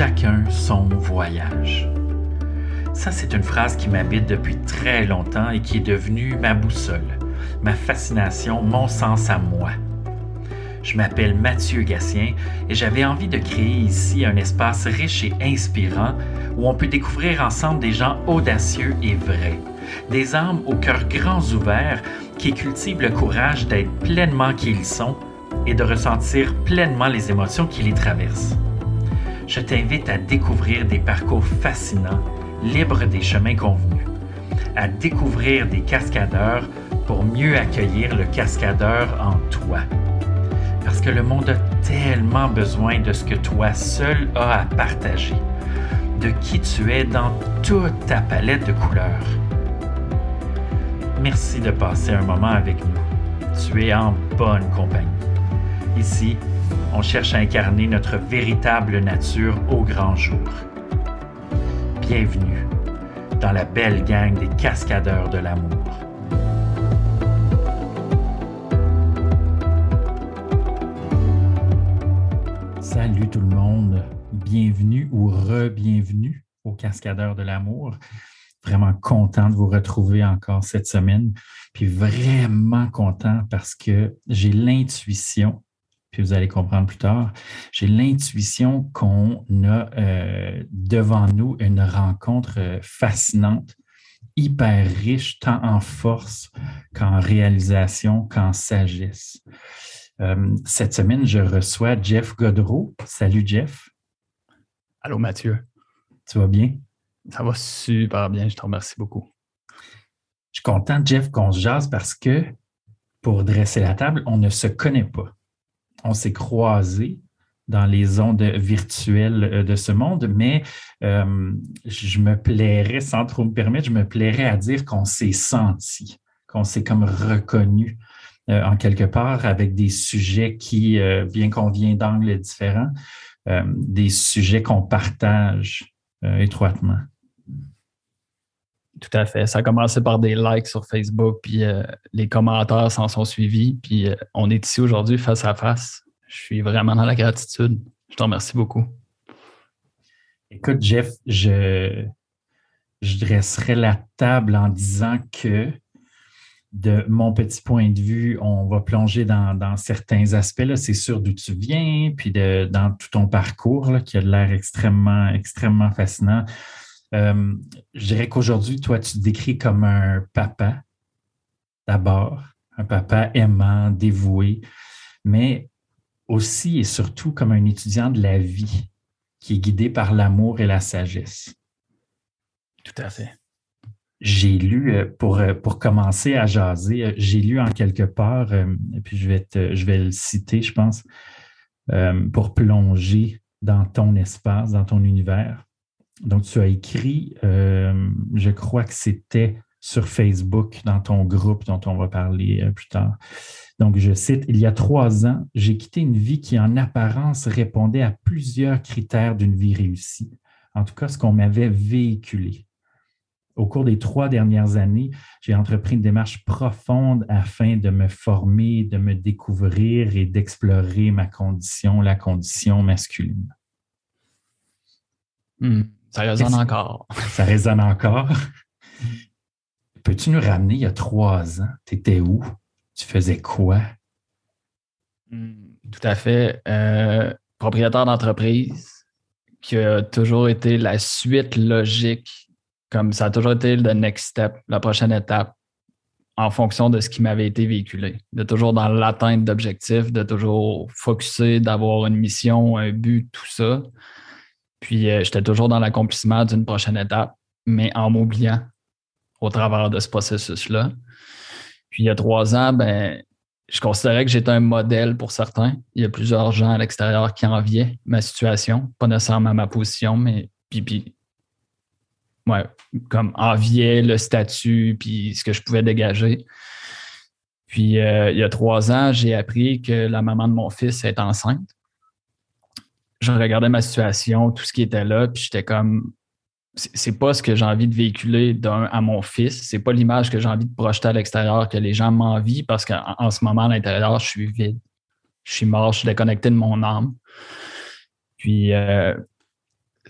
chacun son voyage. Ça, c'est une phrase qui m'habite depuis très longtemps et qui est devenue ma boussole, ma fascination, mon sens à moi. Je m'appelle Mathieu Gatien et j'avais envie de créer ici un espace riche et inspirant où on peut découvrir ensemble des gens audacieux et vrais, des âmes au cœur grands ouverts qui cultivent le courage d'être pleinement qui ils sont et de ressentir pleinement les émotions qui les traversent. Je t'invite à découvrir des parcours fascinants, libres des chemins convenus, à découvrir des cascadeurs pour mieux accueillir le cascadeur en toi. Parce que le monde a tellement besoin de ce que toi seul as à partager, de qui tu es dans toute ta palette de couleurs. Merci de passer un moment avec nous. Tu es en bonne compagnie. Ici, on cherche à incarner notre véritable nature au grand jour. Bienvenue dans la belle gang des cascadeurs de l'amour. Salut tout le monde, bienvenue ou re-bienvenue aux cascadeurs de l'amour. Vraiment content de vous retrouver encore cette semaine, puis vraiment content parce que j'ai l'intuition puis vous allez comprendre plus tard, j'ai l'intuition qu'on a euh, devant nous une rencontre euh, fascinante, hyper riche, tant en force qu'en réalisation, qu'en sagesse. Euh, cette semaine, je reçois Jeff Godreau. Salut Jeff. Allô Mathieu. Tu vas bien? Ça va super bien, je te remercie beaucoup. Je suis content, Jeff, qu'on se jase parce que pour dresser la table, on ne se connaît pas on s'est croisés dans les ondes virtuelles euh, de ce monde, mais euh, je me plairais, sans trop me permettre, je me plairais à dire qu'on s'est senti, qu'on s'est comme reconnu euh, en quelque part avec des sujets qui, bien qu'on vienne d'angles différents, des sujets qu'on partage étroitement. Tout à fait. Ça a commencé par des likes sur Facebook, puis euh, les commentaires s'en sont suivis, puis euh, on est ici aujourd'hui face à face. Je suis vraiment dans la gratitude. Je te remercie beaucoup. Écoute, Jeff, je, dresserai la table en disant que de mon petit point de vue, on va plonger dans, certains aspects. C'est sûr d'où tu viens, puis de, dans tout ton parcours qui a l'air extrêmement, extrêmement fascinant. Euh, je dirais qu'aujourd'hui, toi, tu te décris comme un papa, d'abord, un papa aimant, dévoué, mais aussi et surtout comme un étudiant de la vie qui est guidé par l'amour et la sagesse. Tout à fait. J'ai lu, euh, pour, euh, pour commencer à jaser, j'ai lu en quelque part, et puis je vais, je vais le citer, je pense, pour plonger dans ton espace, dans ton univers. Donc, tu as écrit, euh, je crois que c'était sur Facebook, dans ton groupe dont on va parler euh, plus tard. Donc, je cite, Il y a trois ans, j'ai quitté une vie qui, en apparence, répondait à plusieurs critères d'une vie réussie. En tout cas, ce qu'on m'avait véhiculé. Au cours des trois dernières années, j'ai entrepris une démarche profonde afin de me former, de me découvrir et d'explorer ma condition, la condition masculine. Hmm. Ça résonne encore. Ça résonne encore. Peux-tu nous ramener il y a trois ans? Tu étais où? Tu faisais quoi? Hmm, tout à fait. Euh, propriétaire d'entreprise qui a toujours été la suite logique, comme ça a toujours été le next step, la prochaine étape, en fonction de ce qui m'avait été véhiculé. De toujours dans l'atteinte d'objectifs, de toujours focuser, d'avoir une mission, un but, tout ça. Puis euh, j'étais toujours dans l'accomplissement d'une prochaine étape, mais en m'oubliant au travers de ce processus-là. Puis il y a trois ans, ben, je considérais que j'étais un modèle pour certains. Il y a plusieurs gens à l'extérieur qui enviaient ma situation, pas nécessairement ma position, mais puis, puis ouais, comme enviaient le statut puis ce que je pouvais dégager. Puis euh, il y a trois ans, j'ai appris que la maman de mon fils est enceinte je regardais ma situation, tout ce qui était là, puis j'étais comme, c'est pas ce que j'ai envie de véhiculer à mon fils. C'est pas l'image que j'ai envie de projeter à l'extérieur, que les gens m'envient, parce qu'en ce moment, à l'intérieur, je suis vide. Je suis mort, je suis déconnecté de mon âme. Puis, euh,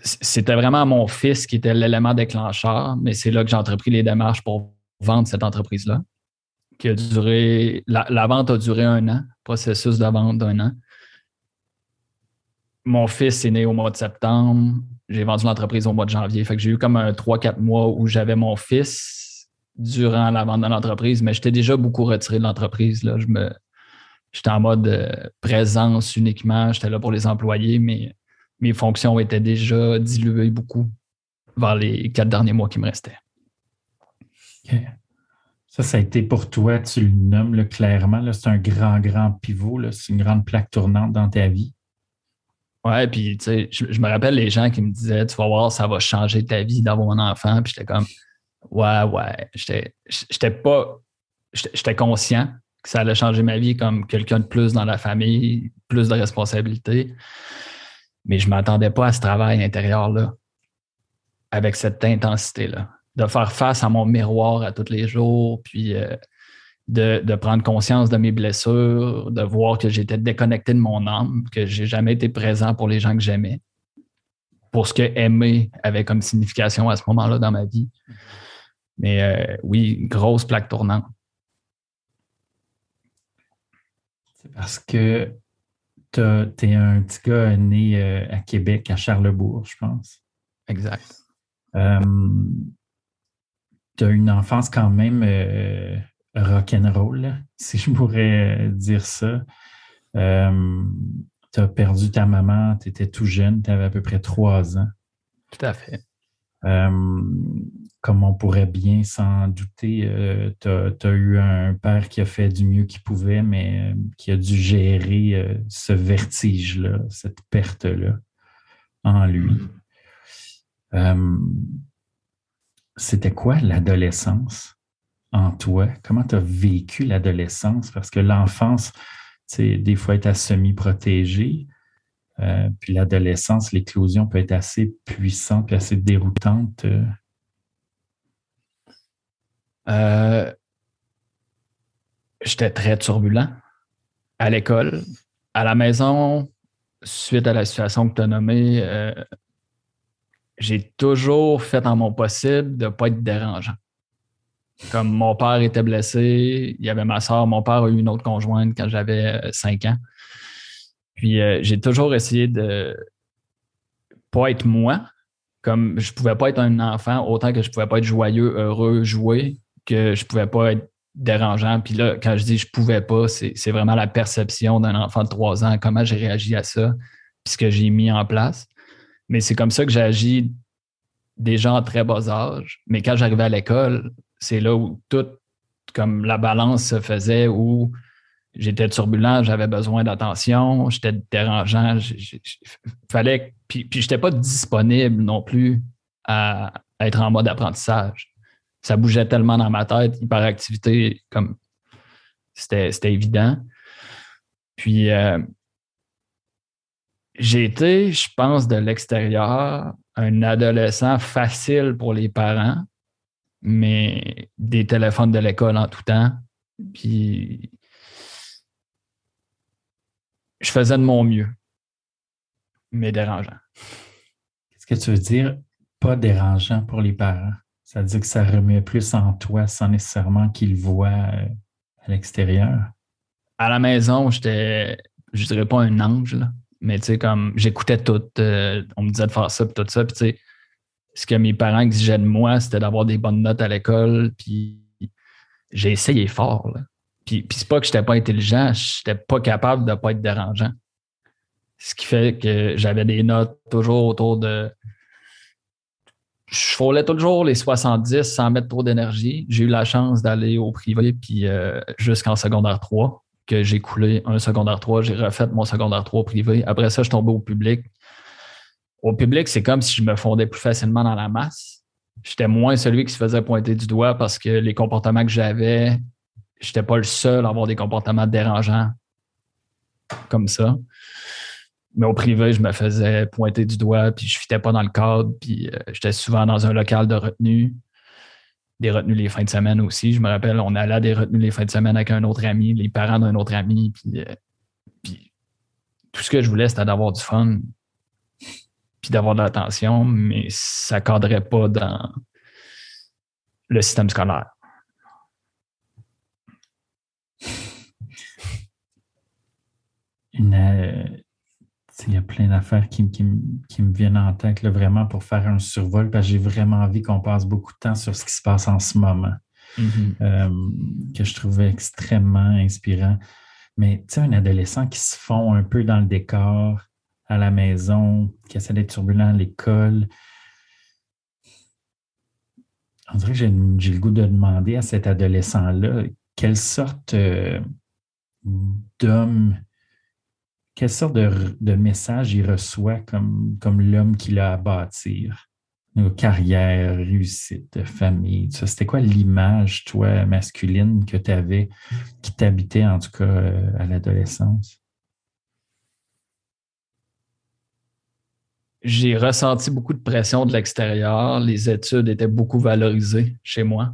c'était vraiment mon fils qui était l'élément déclencheur, mais c'est là que j'ai entrepris les démarches pour vendre cette entreprise-là, qui a duré, la, vente a duré un an, processus de vente d'un an. Mon fils est né au mois de septembre, j'ai vendu l'entreprise au mois de janvier, j'ai eu comme un 3-4 mois où j'avais mon fils durant la vente de l'entreprise, mais j'étais déjà beaucoup retiré de l'entreprise. Je me, j'étais en mode euh, présence uniquement, j'étais là pour les employés, mais mes fonctions étaient déjà diluées beaucoup vers les quatre derniers mois qui me restaient. Ça, ça a été pour toi, tu le nommes clairement, c'est un grand, grand pivot, c'est une grande plaque tournante dans ta vie. Ouais, puis tu sais, je, me rappelle les gens qui me disaient Tu vas voir, ça va changer ta vie d'avoir un enfant. Puis j'étais comme Ouais, ouais. J'étais pas. J'étais conscient que ça allait changer ma vie comme quelqu'un de plus dans la famille, plus de responsabilités. Mais je m'attendais pas à ce travail intérieur-là, avec cette intensité-là. De faire face à mon miroir à tous les jours, puis euh, de, prendre conscience de mes blessures, de voir que j'étais déconnecté de mon âme, que j'ai jamais été présent pour les gens que j'aimais, pour ce que aimer avait comme signification à ce moment-là dans ma vie. Mais euh, oui, grosse plaque tournante. C'est parce que tu es un petit gars né euh, à Québec, à Charlebourg, je pense. Exact. Euh, tu as une enfance quand même euh, rock'n'roll, si je pourrais dire ça. tu as perdu ta maman, tu étais tout jeune, tu avais à peu près trois ans. Tout à fait comme on pourrait bien s'en douter, euh, tu as, eu un père qui a fait du mieux qu'il pouvait, mais euh, qui a dû gérer euh, ce vertige-là, cette perte-là en lui. C'était quoi l'adolescence? En toi? Comment tu as vécu l'adolescence? Parce que l'enfance, des fois, est à semi-protégée. puis l'adolescence, l'éclosion peut être assez puissante et assez déroutante. Euh, j'étais très turbulent à l'école. À la maison, suite à la situation que tu as nommée, euh, j'ai toujours fait en mon possible de ne pas être dérangeant. Comme mon père était blessé, il y avait ma soeur, mon père a eu une autre conjointe quand j'avais 5 euh, ans. Puis j'ai toujours essayé de pas être moi, comme je pouvais pas être un enfant autant que je pouvais pas être joyeux, heureux, jouer que je pouvais pas être dérangeant. Puis là, quand je dis je pouvais pas, c'est vraiment la perception d'un enfant de trois ans, comment j'ai réagi à ça, puis ce que j'ai mis en place. Mais c'est comme ça que j'ai agi déjà en très bas âge. Mais quand j'arrivais à l'école, c'est là où tout, comme la balance se faisait, où j'étais turbulent, j'avais besoin d'attention, j'étais dérangeant, fallait, puis, puis je n'étais pas disponible non plus à être en mode apprentissage ça bougeait tellement dans ma tête, hyperactivité, comme c'était évident. Puis euh, j'ai été, je pense, de l'extérieur, un adolescent facile pour les parents, mais des téléphones de l'école en tout temps. Puis je faisais de mon mieux, mais dérangeant. Qu'est-ce que tu veux dire, pas dérangeant pour les parents? Ça veut dire que ça remet plus en toi sans nécessairement qu'il voit euh, à l'extérieur? À la maison, j'étais, je dirais pas un ange, mais tu sais, comme j'écoutais tout. Euh, on me disait de faire ça, puis tout ça. Puis tu sais, ce que mes parents exigeaient de moi, c'était d'avoir des bonnes notes à l'école. Puis j'ai essayé fort. Puis, c'est pas que j'étais pas intelligent, j'étais pas capable de pas être dérangeant. Ce qui fait que j'avais des notes toujours autour de je frôlais toujours les 70 sans mettre trop d'énergie. J'ai eu la chance d'aller au privé puis euh, jusqu'en secondaire 3, que j'ai coulé un secondaire 3, j'ai refait mon secondaire 3 privé. Après ça, je tombais au public. Au public, c'est comme si je me fondais plus facilement dans la masse. J'étais moins celui qui se faisait pointer du doigt parce que les comportements que j'avais, j'étais pas le seul à avoir des comportements dérangeants comme ça. Mais au privé, je me faisais pointer du doigt, puis je ne fitais pas dans le cadre, puis euh, j'étais souvent dans un local de retenue, des retenues les fins de semaine aussi. Je me rappelle, on allait à des retenues les fins de semaine avec un autre ami, les parents d'un autre ami, puis, euh, puis tout ce que je voulais, c'était d'avoir du fun. Puis d'avoir de l'attention, mais ça ne cadrait pas dans le système scolaire. Euh, il y a plein d'affaires qui, me viennent en tête vraiment pour faire un survol parce que j'ai vraiment envie qu'on passe beaucoup de temps sur ce qui se passe en ce moment, mm-hmm. euh, que je trouvais extrêmement inspirant. Mais tu sais, un adolescent qui se fond un peu dans le décor à la maison, qui essaie d'être turbulent à l'école, on dirait que j'ai le goût de demander à cet adolescent-là quelle sorte euh, d'homme quelle sorte de, message il reçoit comme, comme l'homme qu'il a à bâtir? Carrière, réussite, famille, C'était quoi l'image, toi, masculine, que tu avais, qui t'habitait en tout cas euh, à l'adolescence? J'ai ressenti beaucoup de pression de l'extérieur. Les études étaient beaucoup valorisées chez moi.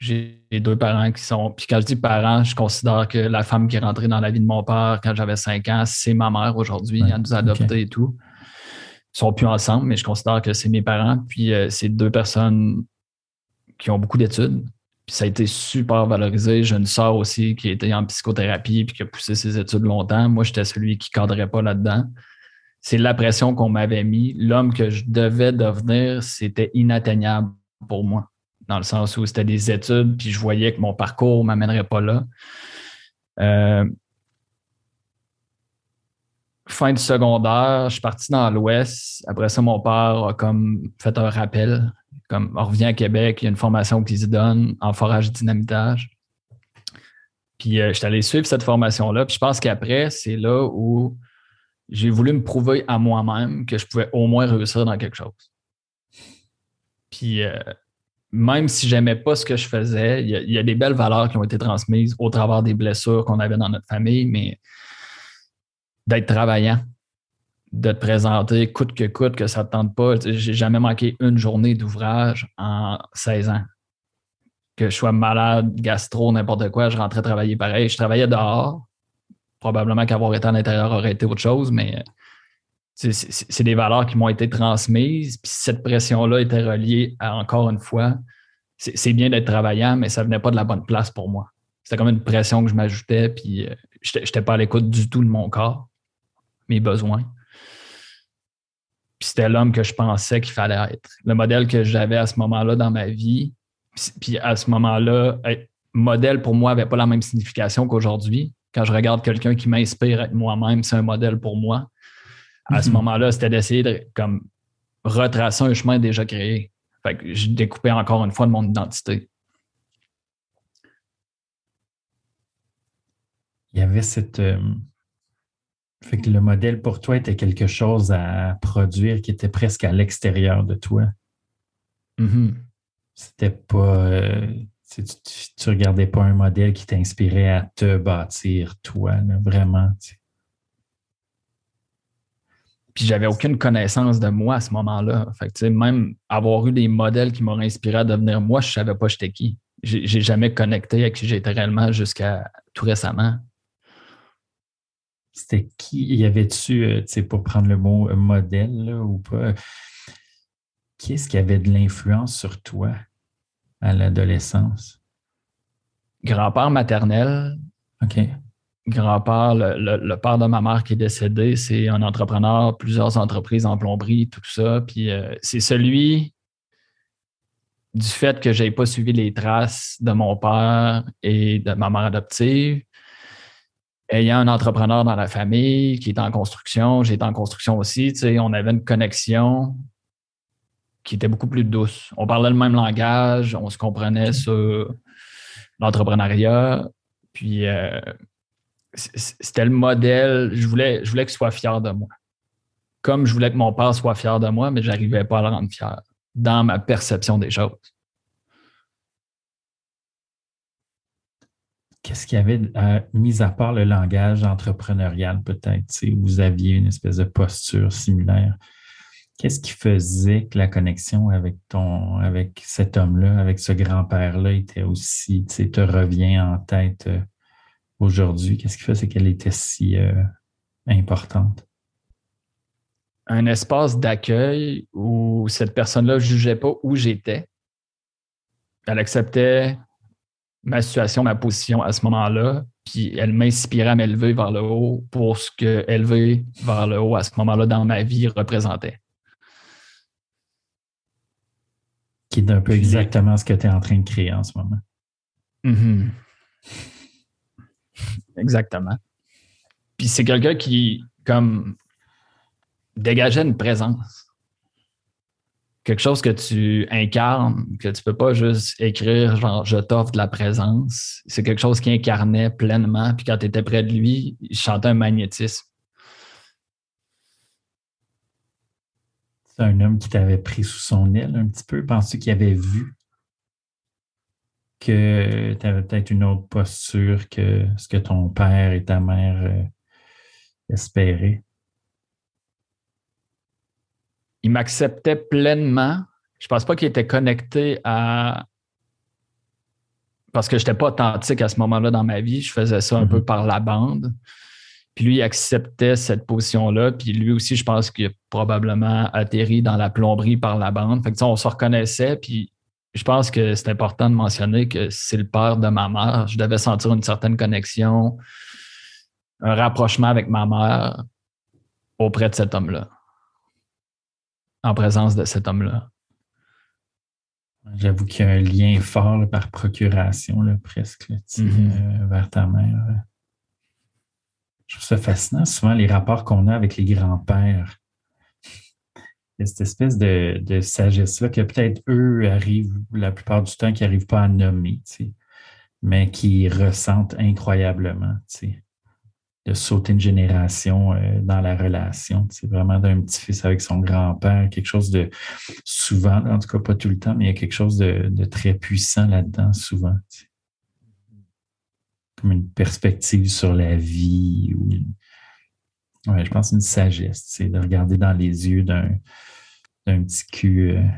J'ai deux parents qui sont. Puis quand je dis parents, je considère que la femme qui est rentrée dans la vie de mon père quand j'avais cinq ans, c'est ma mère aujourd'hui. Elle nous a adoptés et tout. Ils sont plus ensemble, mais je considère que c'est mes parents. Puis euh, c'est deux personnes qui ont beaucoup d'études. Puis ça a été super valorisé. J'ai une soeur aussi qui était en psychothérapie puis qui a poussé ses études longtemps. Moi, j'étais celui qui ne cadrait pas là-dedans. C'est la pression qu'on m'avait mis. L'homme que je devais devenir, c'était inatteignable pour moi dans le sens où c'était des études, puis je voyais que mon parcours ne m'amènerait pas là. Euh, fin du secondaire, je suis parti dans l'Ouest. Après ça, mon père a comme fait un rappel. Comme on revient à Québec, il y a une formation qu'ils donnent en forage dynamitage. Puis euh, je suis allé suivre cette formation-là. Puis je pense qu'après, c'est là où j'ai voulu me prouver à moi-même que je pouvais au moins réussir dans quelque chose. Puis euh, même si j'aimais pas ce que je faisais, il y, a, des belles valeurs qui ont été transmises au travers des blessures qu'on avait dans notre famille, mais d'être travaillant, de te présenter coûte que coûte, que ça ne te tente pas. J'ai jamais manqué une journée d'ouvrage en 16 ans. Que je sois malade, gastro, n'importe quoi, je rentrais travailler pareil. Je travaillais dehors. Probablement qu'avoir été à l'intérieur aurait été autre chose, mais c'est des valeurs qui m'ont été transmises. Puis cette pression-là était reliée à, encore une fois, c'est bien d'être travaillant, mais ça venait pas de la bonne place pour moi. C'était comme une pression que je m'ajoutais, puis euh, je n'étais pas à l'écoute du tout de mon corps, mes besoins. Puis c'était l'homme que je pensais qu'il fallait être. Le modèle que j'avais à ce moment-là dans ma vie, puis à ce moment-là, modèle pour moi n'avait pas la même signification qu'aujourd'hui. Quand je regarde quelqu'un qui m'inspire à être moi-même, c'est un modèle pour moi à ce mhm. moment-là, c'était d'essayer de comme, retracer un chemin déjà créé. Fait que je découpais encore une fois de mon identité. Il y avait cette. Euh, fait que le modèle pour toi était quelque chose à produire qui était presque à l'extérieur de toi. Mm-hmm. C'était pas. Euh, tu, ne regardais pas un modèle qui t'inspirait à te bâtir toi, vraiment. Puis j'avais aucune connaissance de moi à ce moment-là. Fait même avoir eu des modèles qui m'ont inspiré à devenir moi, je ne savais pas j'étais qui. J'ai jamais connecté avec qui j'étais réellement jusqu'à tout récemment. C'était qui? Y avait-tu, euh, pour prendre le mot euh, modèle ou pas, qui est-ce qui avait de l'influence sur toi? À l'adolescence? Grand-père maternel. OK grand-père, le, père de ma mère qui est décédé, c'est un entrepreneur, plusieurs entreprises en plomberie, tout ça. Puis euh, c'est celui du fait que je n'ai pas suivi les traces de mon père et de ma mère adoptive. Ayant un entrepreneur dans la famille qui est en construction, j'étais en construction aussi, on avait une connexion qui était beaucoup plus douce. On parlait le même langage, on se comprenait sur l'entrepreneuriat. Puis euh, c'était le modèle. Je voulais, je voulais qu'il soit fier de moi. Comme je voulais que mon père soit fier de moi, mais je n'arrivais pas à le rendre fier dans ma perception des choses. Qu'est-ce qu'il y avait, euh, mis à part le langage entrepreneurial, peut-être, vous aviez une espèce de posture similaire? Qu'est-ce qui faisait que la connexion avec ton, avec cet homme-là, avec ce grand-père-là, était aussi, tu te revient en tête? Euh, aujourd'hui? Qu'est-ce qui fait? C'est qu'elle était si euh, importante? un espace d'accueil où cette personne-là ne jugeait pas où j'étais. Elle acceptait ma situation, ma position à ce moment-là, puis elle m'inspirait à m'élever vers le haut pour ce que élever vers le haut à ce moment-là dans ma vie représentait. Qui est un peu exactement ce que tu es en train de créer en ce moment. Mm-hmm. Exactement. Puis c'est quelqu'un qui, comme, dégageait une présence quelque chose que tu incarnes, que tu peux pas juste écrire genre je t'offre de la présence. C'est quelque chose qui incarnait pleinement. Puis quand tu étais près de lui, il chantait un magnétisme. C'est un homme qui t'avait pris sous son aile un petit peu? Penses-tu qu'il avait vu que tu avais peut-être une autre posture que ce que ton père et ta mère euh, espéraient? il m'acceptait pleinement. Je pense pas qu'il était connecté à. Parce que je n'étais pas authentique à ce moment-là dans ma vie. Je faisais ça un peu mhm. par la bande. Puis lui, il acceptait cette position-là. Puis lui aussi, je pense qu'il a probablement atterri dans la plomberie par la bande. Fait que, on se reconnaissait. Puis je pense que c'est important de mentionner que c'est le père de ma mère. Je devais sentir une certaine connexion, un rapprochement avec ma mère auprès de cet homme-là en présence de cet homme-là. J'avoue qu'il y a un lien fort par procuration, presque, mm-hmm. euh, vers ta mère. Je trouve ça fascinant, souvent, les rapports qu'on a avec les grands-pères. Cette espèce de, sagesse-là que peut-être eux arrivent la plupart du temps, qui n'arrivent pas à nommer, mais qui ressentent incroyablement de sauter une génération euh, dans la relation. C'est vraiment d'un petit-fils avec son grand-père, quelque chose de souvent, en tout cas pas tout le temps, mais il y a quelque chose de, très puissant là-dedans, souvent. Comme une perspective sur la vie ou je pense une sagesse, c'est de regarder dans les yeux d'un, petit cul. Euh,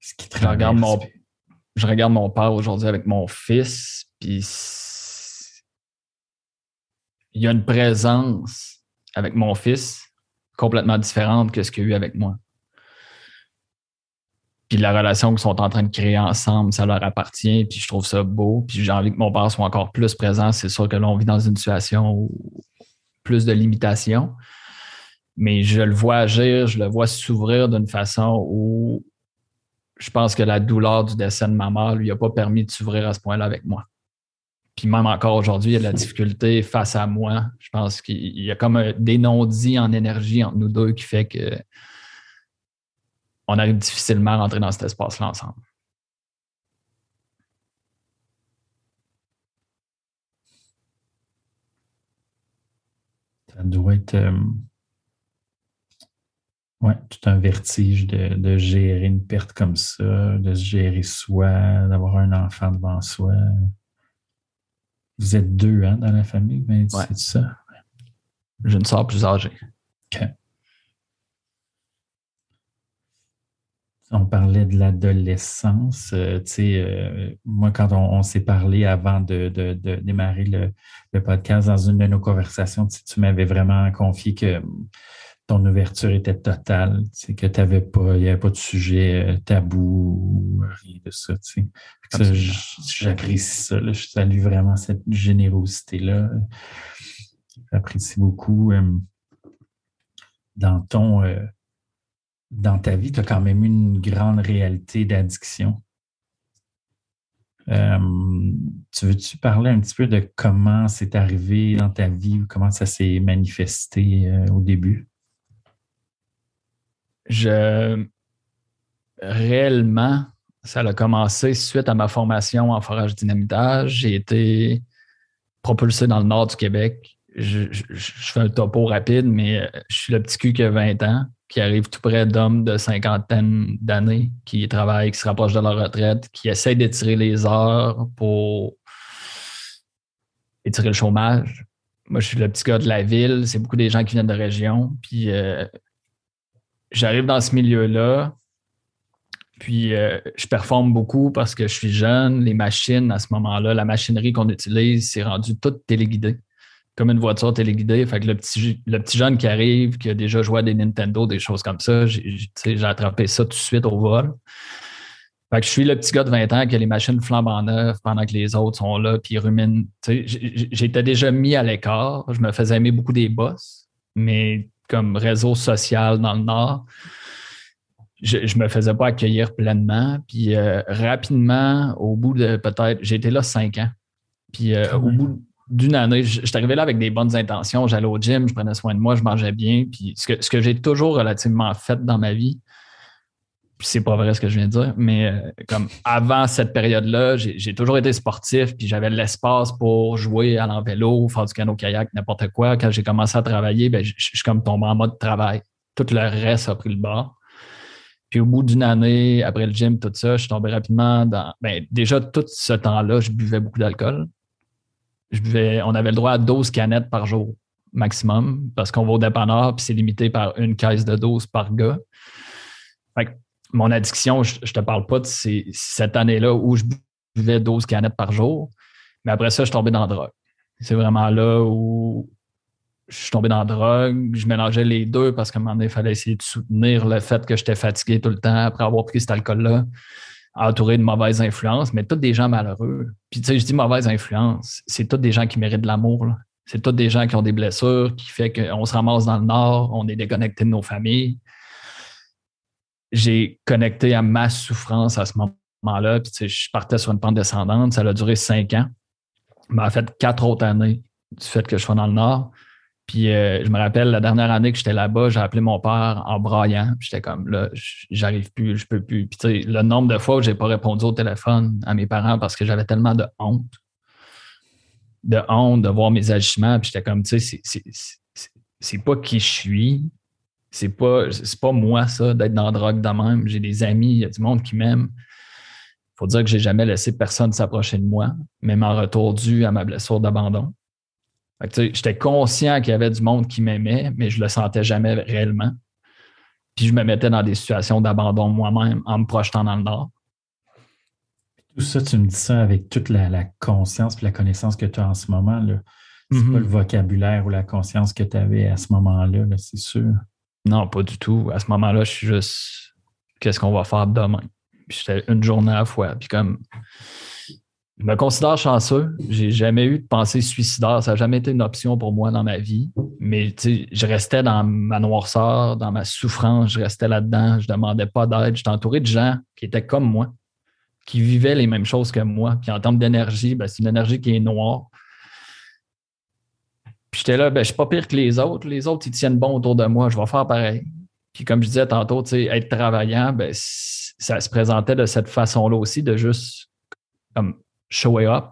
ce qui je regarde mon, je regarde mon père aujourd'hui avec mon fils, puis il y a une présence avec mon fils complètement différente que ce qu'il y a eu avec moi. Puis la relation qu'ils sont en train de créer ensemble, ça leur appartient, puis je trouve ça beau, puis j'ai envie que mon père soit encore plus présent. C'est sûr que là, on vit dans une situation où plus de limitations, mais je le vois agir, je le vois s'ouvrir d'une façon où je pense que la douleur du décès de ma mère lui a pas permis de s'ouvrir à ce point-là avec moi. Puis même encore aujourd'hui, il y a de la difficulté face à moi. Je pense qu'il y a comme des non-dits en énergie entre nous deux qui fait que on arrive difficilement à rentrer dans cet espace-là ensemble. Ça doit être euh, ouais, tout un vertige de, de, gérer une perte comme ça, de se gérer soi, d'avoir un enfant devant soi. Vous êtes deux hein, dans la famille, mais c'est ça? Je ne sors plus âgée. OK. On parlait de l'adolescence. Euh, euh, moi, quand on, s'est parlé avant de, démarrer le, podcast, dans une de nos conversations, tu m'avais vraiment confié que ton ouverture était totale, c'est que tu pas, il n'y avait pas de sujet euh, tabou, rien de ça. Sais. J'apprécie ça. Là, je salue vraiment cette générosité-là. J'apprécie beaucoup. Euh, dans ton dans ta vie, tu as quand même une grande réalité d'addiction. tu veux-tu parler un petit peu de comment c'est arrivé dans ta vie, comment ça s'est manifesté au début? je réellement, ça a commencé suite à ma formation en forage dynamitage. J'ai été propulsé dans le nord du Québec. Je, fais un topo rapide, mais euh, je suis le petit cul qui a 20 ans, qui arrive tout près d'hommes de cinquantaine d'années, qui travaillent, qui se rapprochent de leur retraite, qui essayent d'étirer les heures pour étirer le chômage. Moi, je suis le petit gars de la ville. C'est beaucoup des gens qui viennent de région. Puis euh, j'arrive dans ce milieu-là, puis euh, je performe beaucoup parce que je suis jeune. Les machines, à ce moment-là, la machinerie qu'on utilise, c'est rendu toute téléguidée. Comme une voiture téléguidée. Fait que le petit, le petit jeune qui arrive, qui a déjà joué à des Nintendo, des choses comme ça, j'ai attrapé ça tout de suite au vol. Fait que je suis le petit gars de 20 ans qui a les machines flambant neuves pendant que les autres sont là puis ils ruminent. J'étais déjà mis à l'écart. Je me faisais aimer beaucoup des boss, mais comme réseau social dans le Nord, je ne me faisais pas accueillir pleinement. Puis euh, rapidement, au bout de peut-être, été là cinq ans. Puis euh, au bout d'une année, je, suis arrivé là avec des bonnes intentions. J'allais au gym, je prenais soin de moi, je mangeais bien. Puis ce que, ce que j'ai toujours relativement fait dans ma vie, c'est pas vrai ce que je viens de dire, mais euh, comme avant cette période-là, j'ai toujours été sportif, puis j'avais l'espace pour jouer à l'envélo, faire du canot-kayak, n'importe quoi. Quand j'ai commencé à travailler, ben, je suis comme tombé en mode travail. Tout le reste a pris le bord. Puis au bout d'une année, après le gym, tout ça, je suis tombé rapidement dans. Ben, déjà, tout ce temps-là, je buvais beaucoup d'alcool. On avait le droit à 12 canettes par jour maximum, parce qu'on va au dépanneur, puis c'est limité par une caisse de 12 par gars. Fait que mon addiction, je, ne te parle pas de cette année-là où je buvais 12 canettes par jour, mais après ça, je suis tombé dans la drogue. C'est vraiment là où je suis tombé dans la drogue. Je mélangeais les deux parce qu'à un moment donné, il fallait essayer de soutenir le fait que j'étais fatigué tout le temps après avoir pris cet alcool-là, entouré de mauvaises influences, mais tous des gens malheureux. Puis tu sais, je dis mauvaise influence, c'est tous des gens qui méritent de l'amour. C'est tous des gens qui ont des blessures, qui fait qu'on se ramasse dans le nord, on est déconnecté de nos familles j'ai connecté à ma souffrance à ce moment-là. Puis, je partais sur une pente descendante. Ça a duré cinq ans. m'a fait quatre autres années du fait que je sois dans le Nord. Puis euh, je me rappelle la dernière année que j'étais là-bas, j'ai appelé mon père en braillant. J'étais comme là, j'arrive plus, je peux plus. Puis le nombre de fois où j'ai pas répondu au téléphone à mes parents parce que j'avais tellement de honte. De honte de voir mes agissements. Puis j'étais comme, tu sais, c'est pas qui je suis, c'est pas, pas moi, ça, d'être dans la drogue de même. J'ai des amis, il y a du monde qui m'aime. Faut dire que j'ai jamais laissé personne s'approcher de moi, même en retour dû à ma blessure d'abandon. J'étais conscient qu'il y avait du monde qui m'aimait, mais je le sentais jamais réellement. Puis je me mettais dans des situations d'abandon moi-même en me projetant dans le nord. Tout ça, tu me dis ça avec toute la, conscience et la connaissance que tu as en ce moment. Ce n'est pas mm-hmm. le vocabulaire ou la conscience que tu avais à ce moment-là, -là, c'est sûr. Non, pas du tout. À ce moment-là, je suis juste qu'est-ce qu'on va faire demain? Puis j'étais une journée à la fois. Puis comme je me considère chanceux. J'ai jamais eu de pensée suicidaire. Ça n'a jamais été une option pour moi dans ma vie. Mais je restais dans ma noirceur, dans ma souffrance. Je restais là-dedans. Je ne demandais pas d'aide. J'étais entouré de gens qui étaient comme moi, qui vivaient les mêmes choses que moi. Puis en termes d'énergie, ben, c'est une énergie qui est noire j'étais là, ben, je suis pas pire que les autres. Les autres, ils tiennent bon autour de moi. Je vais faire pareil. Puis comme je disais tantôt, être travaillant, ben, ça se présentait de cette façon-là aussi, de juste comme show up,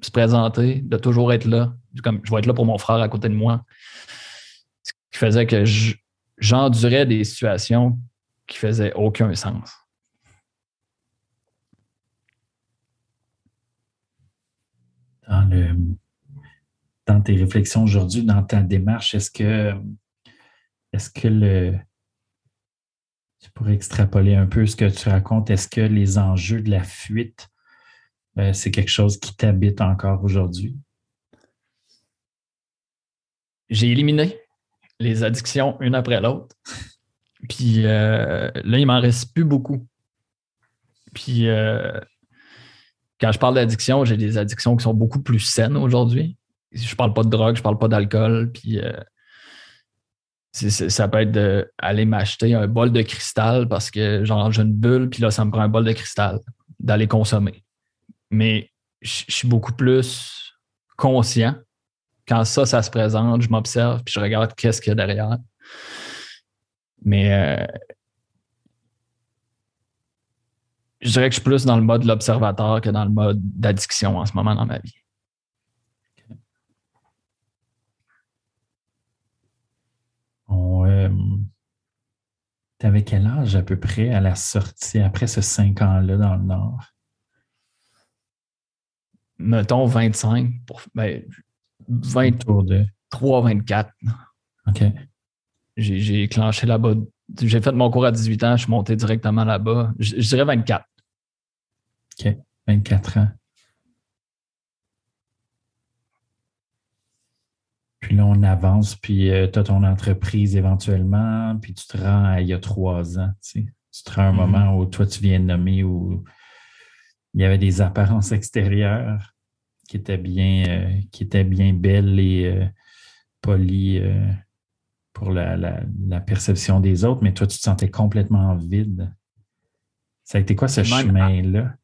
se présenter, de toujours être là. Comme je vais être là pour mon frère à côté de moi. Ce qui faisait que j'endurais des situations qui faisaient aucun sens. Dans le, dans tes réflexions aujourd'hui, dans ta démarche, est-ce que, est-ce que le, tu pourrais extrapoler un peu ce que tu racontes, est-ce que les enjeux de la fuite, euh, c'est quelque chose qui t'habite encore aujourd'hui? J'ai éliminé les addictions une après l'autre. Puis euh, là, il m'en reste plus beaucoup. Puis euh, quand je parle d'addiction, j'ai des addictions qui sont beaucoup plus saines aujourd'hui je parle pas de drogue, je parle pas d'alcool, puis ça peut être d'aller m'acheter un bol de cristal parce que genre j'ai une bulle, puis là, ça me prend un bol de cristal, d'aller consommer. Mais je suis beaucoup plus conscient. Quand ça, ça se présente, je m'observe, puis je regarde qu'est-ce qu'il y a derrière. Mais euh, je dirais que je suis plus dans le mode de l'observateur que dans le mode d'addiction en ce moment dans ma vie. Euh, tu avais quel âge à peu près à la sortie, après ce cinq ans-là dans le Nord? Mettons 25, pour, ben, 23, 24. OK. J'ai clenché là-bas. J'ai fait mon cours à 18 ans, je suis monté directement là-bas. Je, je dirais 24. OK, 24 ans. Puis là, on avance, puis euh, tu as ton entreprise éventuellement, puis tu te rends à il y a trois ans. Tu, sais. tu te rends à un mm-hmm. moment où toi, tu viens de nommer où il y avait des apparences extérieures qui étaient bien, euh, qui étaient bien belles et euh, polies pour la, la, perception des autres, mais toi, tu te sentais complètement vide. Ça a été quoi ce chemin-là?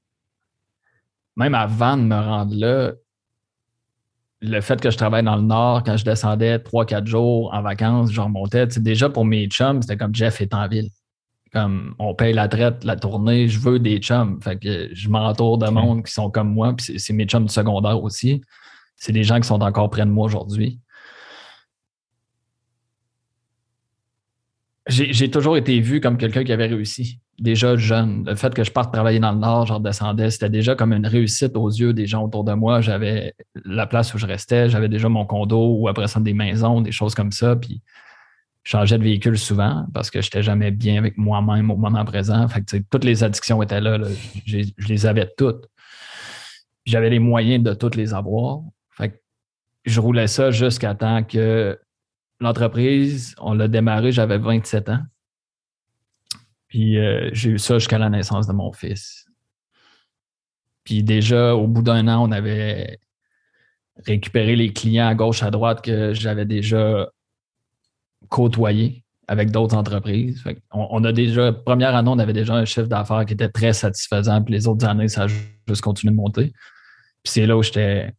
Même avant de me rendre là, le fait que je travaille dans le Nord, quand je descendais 3-4 jours en vacances, je remontais. Déjà pour mes chums, c'était comme Jeff est en ville. Comme on paye la traite, la tournée, je veux des chums. Fait que je m'entoure de monde qui sont comme moi, puis c'est mes chums du secondaire aussi. C'est des gens qui sont encore près de moi aujourd'hui. J'ai toujours été vu comme quelqu'un qui avait réussi déjà jeune. Le fait que je parte travailler dans le Nord, je redescendais, c'était déjà comme une réussite aux yeux des gens autour de moi. J'avais la place où je restais, j'avais déjà mon condo ou après ça des maisons, des choses comme ça. Puis changeais de véhicule souvent parce que je n'étais jamais bien avec moi-même au moment présent. Fait toutes les addictions étaient là. Je, les avais toutes. J'avais les moyens de toutes les avoir. Fait que je roulais ça jusqu'à temps que l'entreprise, on l'a démarré, j'avais 27 ans. Puis euh, j'ai eu ça jusqu'à la naissance de mon fils. Puis déjà, au bout d'un an, on avait récupéré les clients à gauche, à droite que j'avais déjà côtoyés avec d'autres entreprises. On, a déjà, première année, on avait déjà un chiffre d'affaires qui était très satisfaisant. Puis les autres années, ça a juste continué de monter. Puis c'est là où j'étais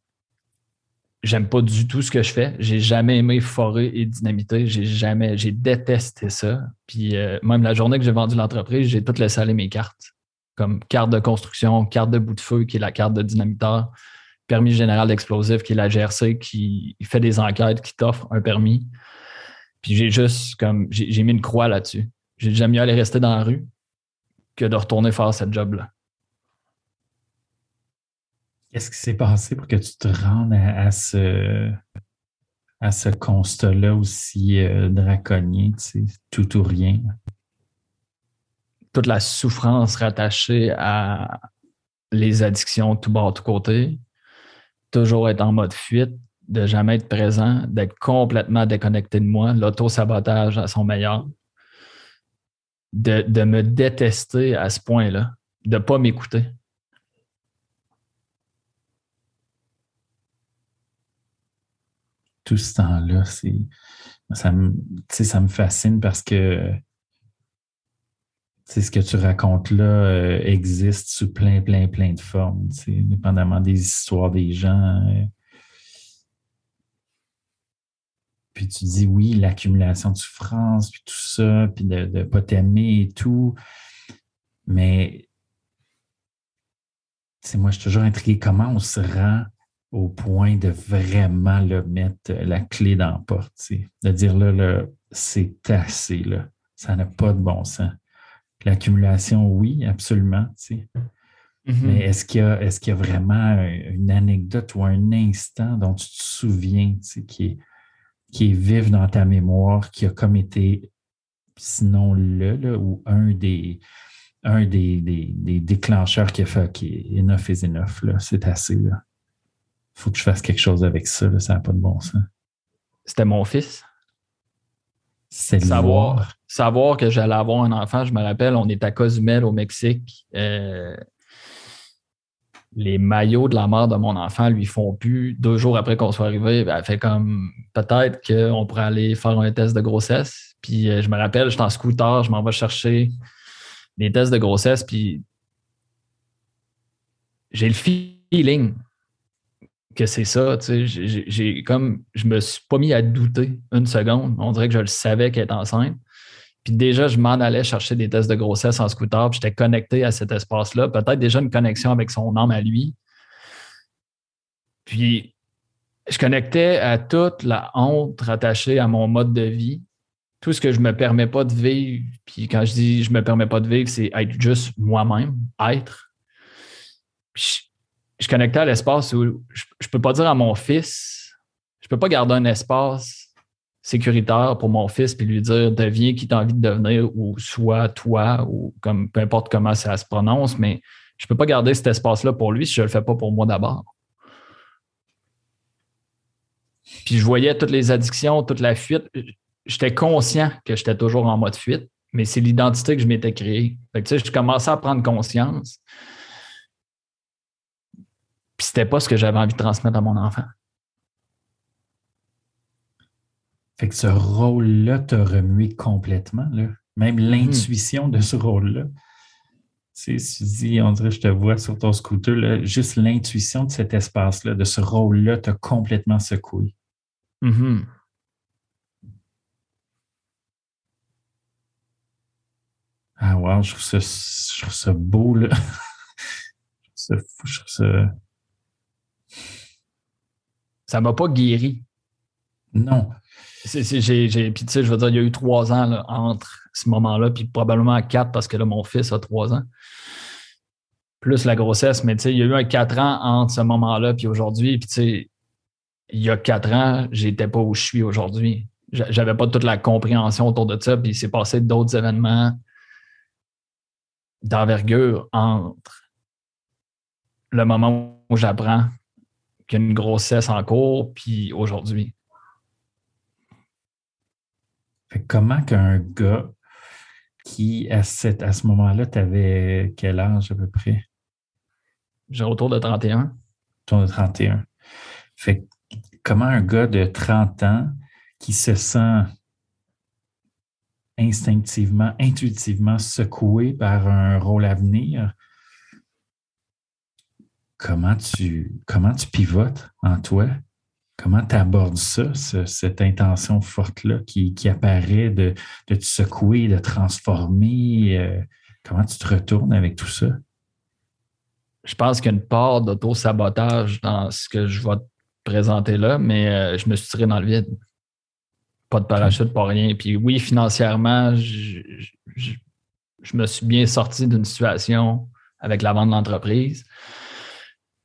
j'aime pas du tout ce que je fais. J'ai jamais aimé forer et dynamiter. J'ai jamais, j'ai détesté ça. Puis euh, même la journée que j'ai vendu l'entreprise, j'ai tout laissé aller mes cartes. Comme carte de construction, carte de bout de feu, qui est la carte de dynamiteur, permis général d'explosif, qui est la GRC, qui fait des enquêtes, qui t'offre un permis. Puis j'ai juste comme j'ai mis une croix là-dessus. J'ai jamais mieux aller rester dans la rue que de retourner faire cette job-là. Qu'est-ce qui s'est passé pour que tu te rendes à, ce, à ce constat-là aussi euh, draconien, tout ou rien? Toute la souffrance rattachée à les addictions tout bas, tout côté, toujours être en mode fuite, de jamais être présent, d'être complètement déconnecté de moi, l'auto-sabotage à son meilleur, de, de me détester à ce point-là, de ne pas m'écouter. tout ce temps-là. Ça me, ça me fascine parce que ce que tu racontes là euh, existe sous plein, plein, plein de formes, indépendamment des histoires des gens. Euh. Puis tu dis oui, l'accumulation de souffrance, puis tout ça, puis de ne pas t'aimer et tout. Mais moi, je suis toujours intrigué comment on se rend au point de vraiment le mettre la clé dans la porte. De dire là, c'est assez, là. ça n'a pas de bon sens. L'accumulation, oui, absolument. Mm-hmm. Mais est-ce qu'il y, a, est y a vraiment une anecdote ou un instant dont tu te souviens qui est, qui est vif dans ta mémoire, qui a comme été, sinon le, ou un des, un des, des, déclencheurs qui a fait OK, enough is enough, là, c'est assez. Là faut que je fasse quelque chose avec ça, ça n'a pas de bon sens. C'était mon fils. C'est savoir, savoir que j'allais avoir un enfant, je me rappelle, on est à Cozumel au Mexique. Euh, les maillots de la mère de mon enfant lui font plus. Deux jours après qu'on soit arrivé, ben, elle fait comme peut-être qu'on pourrait aller faire un test de grossesse. Puis euh, je me rappelle, je suis en scooter, je m'en vais chercher des tests de grossesse, puis j'ai le feeling que c'est ça. Tu sais, j'ai comme je me suis pas mis à douter une seconde. On dirait que je le savais qu'elle était enceinte. Puis déjà, je m'en allais chercher des tests de grossesse en scooter, puis j'étais connecté à cet espace-là. Peut-être déjà une connexion avec son âme à lui. Puis je connectais à toute la honte rattachée à mon mode de vie, tout ce que je ne me permets pas de vivre. Puis quand je dis je ne me permets pas de vivre, c'est être juste moi-même, être. Puis je connectais à l'espace où je ne peux pas dire à mon fils, je ne peux pas garder un espace sécuritaire pour mon fils puis lui dire deviens qui tu as envie de devenir ou soit toi ou comme peu importe comment ça se prononce, mais je ne peux pas garder cet espace-là pour lui si je ne le fais pas pour moi d'abord. Puis je voyais toutes les addictions, toute la fuite. J'étais conscient que j'étais toujours en mode fuite, mais c'est l'identité que je m'étais créée. Fait que, tu sais, je commençais à prendre conscience. Puis c'était pas ce que j'avais envie de transmettre à mon enfant. Fait que ce rôle-là t'a remué complètement, là. Même mhm. l'intuition de ce rôle-là. Tu sais, dis, on dirait, je te vois sur ton scooter, là, juste l'intuition de cet espace-là, de ce rôle-là, t'a complètement secoué. Mhm. Ah, wow, je trouve ça, je trouve ça beau, là. je trouve ça fou, je trouve ça. Ça m'a pas guéri. Non. J'ai, puis tu sais, je veux dire, il y a eu trois ans entre ce moment-là, puis probablement quatre parce que là, mon fils a trois ans. Plus la grossesse, mais tu sais, il y a eu un quatre ans entre ce moment-là puis aujourd'hui. Puis tu sais, il y a quatre ans, j'étais pas où je suis aujourd'hui. J'avais pas toute la compréhension autour de ça, puis il s'est passé d'autres événements d'envergure entre le moment où j'apprends qu'il y a une grossesse en cours, puis aujourd'hui. Comment qu'un gars qui, à, à ce moment-là, tu avais quel âge à peu près? J'ai autour de 31. Autour de 31. Fait comment un gars de 30 ans qui se sent instinctivement, intuitivement secoué par un rôle à venir, comment tu, comment tu pivotes en toi? Comment tu abordes ça, cette intention forte-là qui, apparaît de, de, te secouer, de transformer? Euh, comment tu te retournes avec tout ça? Je pense qu'il y a une part d'auto-sabotage dans ce que je vais te présenter là, mais euh, je me suis tiré dans le vide. Pas de parachute, pas rien. Puis oui, financièrement, je, je me suis bien sorti d'une situation avec la vente de l'entreprise.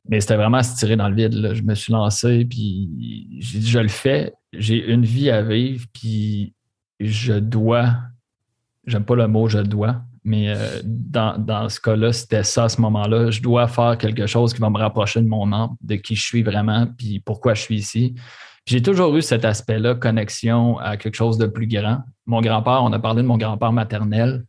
Mais c'était vraiment se tirer dans le vide. Je me suis lancé, puis j'ai dit, je le fais. J'ai une vie à vivre, puis je dois, j'aime pas le mot je dois, mais euh, dans, ce cas-là, c'était ça à ce moment-là. Je dois faire quelque chose qui va me rapprocher de mon âme, de qui je suis vraiment, puis pourquoi je suis ici. J'ai toujours eu cet aspect-là, connexion à quelque chose de plus grand. Mon grand-père, on a parlé de mon grand-père maternel.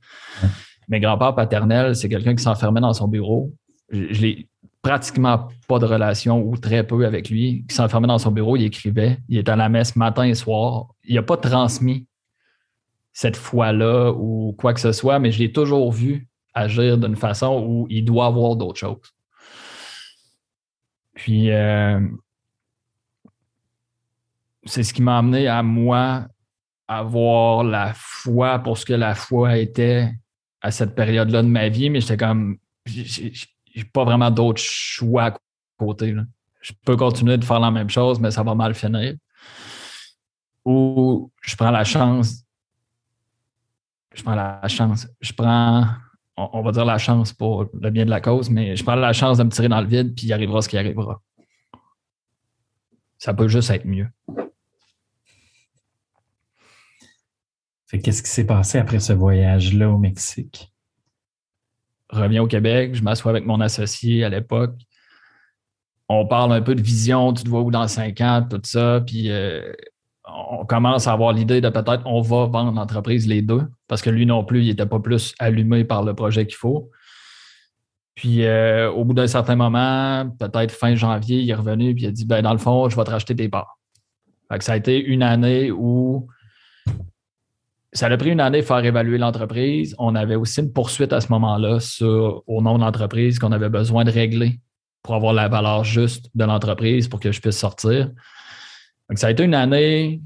Mes grands-pères paternels, c'est quelqu'un qui s'enfermait dans son bureau. Je, je l'ai pratiquement pas de relation ou très peu avec lui, qui s'enfermait dans son bureau, il écrivait, il était à la messe matin et soir. Il n'a pas transmis cette foi-là ou quoi que ce soit, mais je l'ai toujours vu agir d'une façon où il doit avoir d'autres choses. Puis, euh, c'est ce qui m'a amené à moi avoir la foi pour ce que la foi était à cette période-là de ma vie, mais j'étais comme, j'ai pas vraiment d'autres choix à côté. Je peux continuer de faire la même chose, mais ça va mal finir. Ou je prends la chance. Je prends la chance. Je prends, on, va dire la chance pour le bien de la cause, mais je prends la chance de me tirer dans le vide, puis il arrivera ce qui arrivera. Ça peut juste être mieux. Qu'est-ce qui s'est passé après ce voyage-là au Mexique? Reviens au Québec, je m'assois avec mon associé à l'époque. On parle un peu de vision, tu te vois où dans cinq ans, tout ça. Puis euh, on commence à avoir l'idée de peut-être on va vendre l'entreprise les deux, parce que lui non plus, il n'était pas plus allumé par le projet qu'il faut. Puis euh, au bout d'un certain moment, peut-être fin janvier, il est revenu et il a dit ben, dans le fond, je vais te racheter tes parts. ça a été une année où ça a pris une année de faire évaluer l'entreprise. On avait aussi une poursuite à ce moment-là sur, au nom de l'entreprise qu'on avait besoin de régler pour avoir la valeur juste de l'entreprise pour que je puisse sortir. Donc, ça a été une année,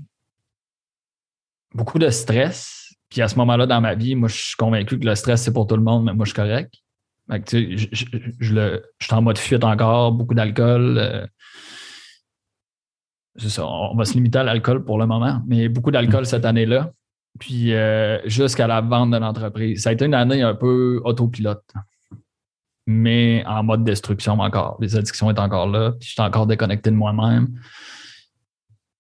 beaucoup de stress. Puis à ce moment-là dans ma vie, moi, je suis convaincu que le stress, c'est pour tout le monde, mais moi, je suis correct. je, je, suis en mode fuite encore, beaucoup d'alcool. Euh, c'est ça, on va se limiter à l'alcool pour le moment, mais beaucoup d'alcool cette année-là puis euh, jusqu'à la vente de l'entreprise. Ça a été une année un peu autopilote, mais en mode destruction encore. Les addictions sont encore là, puis je suis encore déconnecté de moi-même.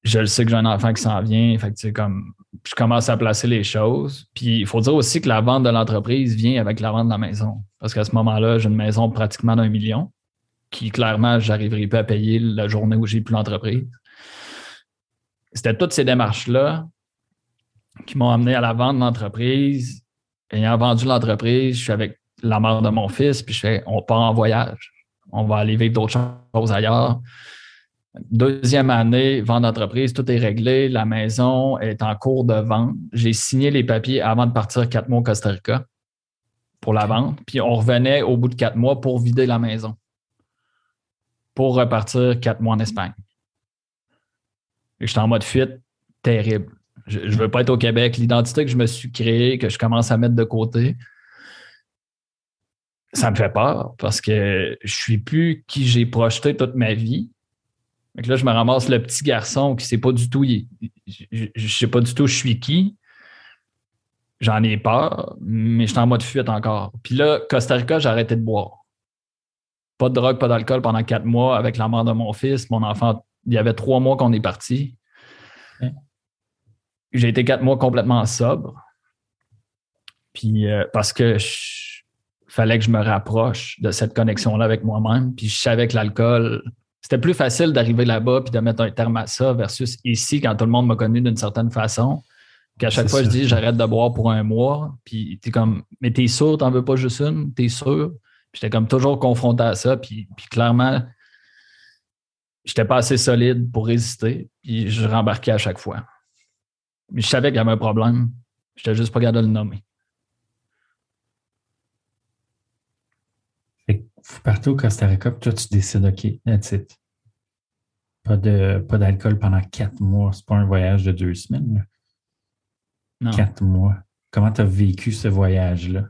Je le sais que j'ai un enfant qui s'en vient, fait comme je commence à placer les choses. Puis il faut dire aussi que la vente de l'entreprise vient avec la vente de la maison. Parce qu'à ce moment-là, j'ai une maison pratiquement d'un million, qui clairement, j'arriverai pas à payer la journée où j'ai plus l'entreprise. c'était toutes ces démarches-là qui m'ont amené à la vente de l'entreprise. Ayant vendu l'entreprise, je suis avec la mère de mon fils, puis je fais on part en voyage. On va aller vivre d'autres choses ailleurs. Deuxième année, vente d'entreprise, tout est réglé. La maison est en cours de vente. J'ai signé les papiers avant de partir quatre mois au Costa Rica pour la vente. Puis on revenait au bout de quatre mois pour vider la maison. Pour repartir quatre mois en Espagne. J'étais en mode fuite terrible. Je ne veux pas être au Québec. L'identité que je me suis créée, que je commence à mettre de côté, ça me fait peur parce que je suis plus qui j'ai projeté toute ma vie. Donc là, je me ramasse le petit garçon qui ne sait pas du tout, je ne sais pas du tout je suis qui. J'en ai peur, mais je suis en mode fuite encore. Puis là, Costa Rica, j'ai arrêté de boire. Pas de drogue, pas d'alcool pendant quatre mois avec la mort de mon fils. Mon enfant, il y avait trois mois qu'on est parti. J'ai été quatre mois complètement sobre. Puis euh, parce que fallait que je me rapproche de cette connexion-là avec moi-même. Puis je savais que l'alcool, c'était plus facile d'arriver là-bas puis de mettre un terme à ça versus ici quand tout le monde m'a connu d'une certaine façon. Qu'à chaque fois, je dis j'arrête de boire pour un mois. Puis t'es comme, mais t'es sûr, t'en veux pas juste une? T'es sûr? Puis j'étais comme toujours confronté à ça. Puis, puis clairement, j'étais pas assez solide pour résister. Puis je rembarquais à chaque fois. Mais je savais qu'il y avait un problème. J'étais juste pas capable de le nommer. partez au Costa Rica, puis toi, tu décides, OK, that's it. Pas, de, pas d'alcool pendant quatre mois. C'est pas un voyage de deux semaines. Non. Quatre mois. Comment tu as vécu ce voyage-là?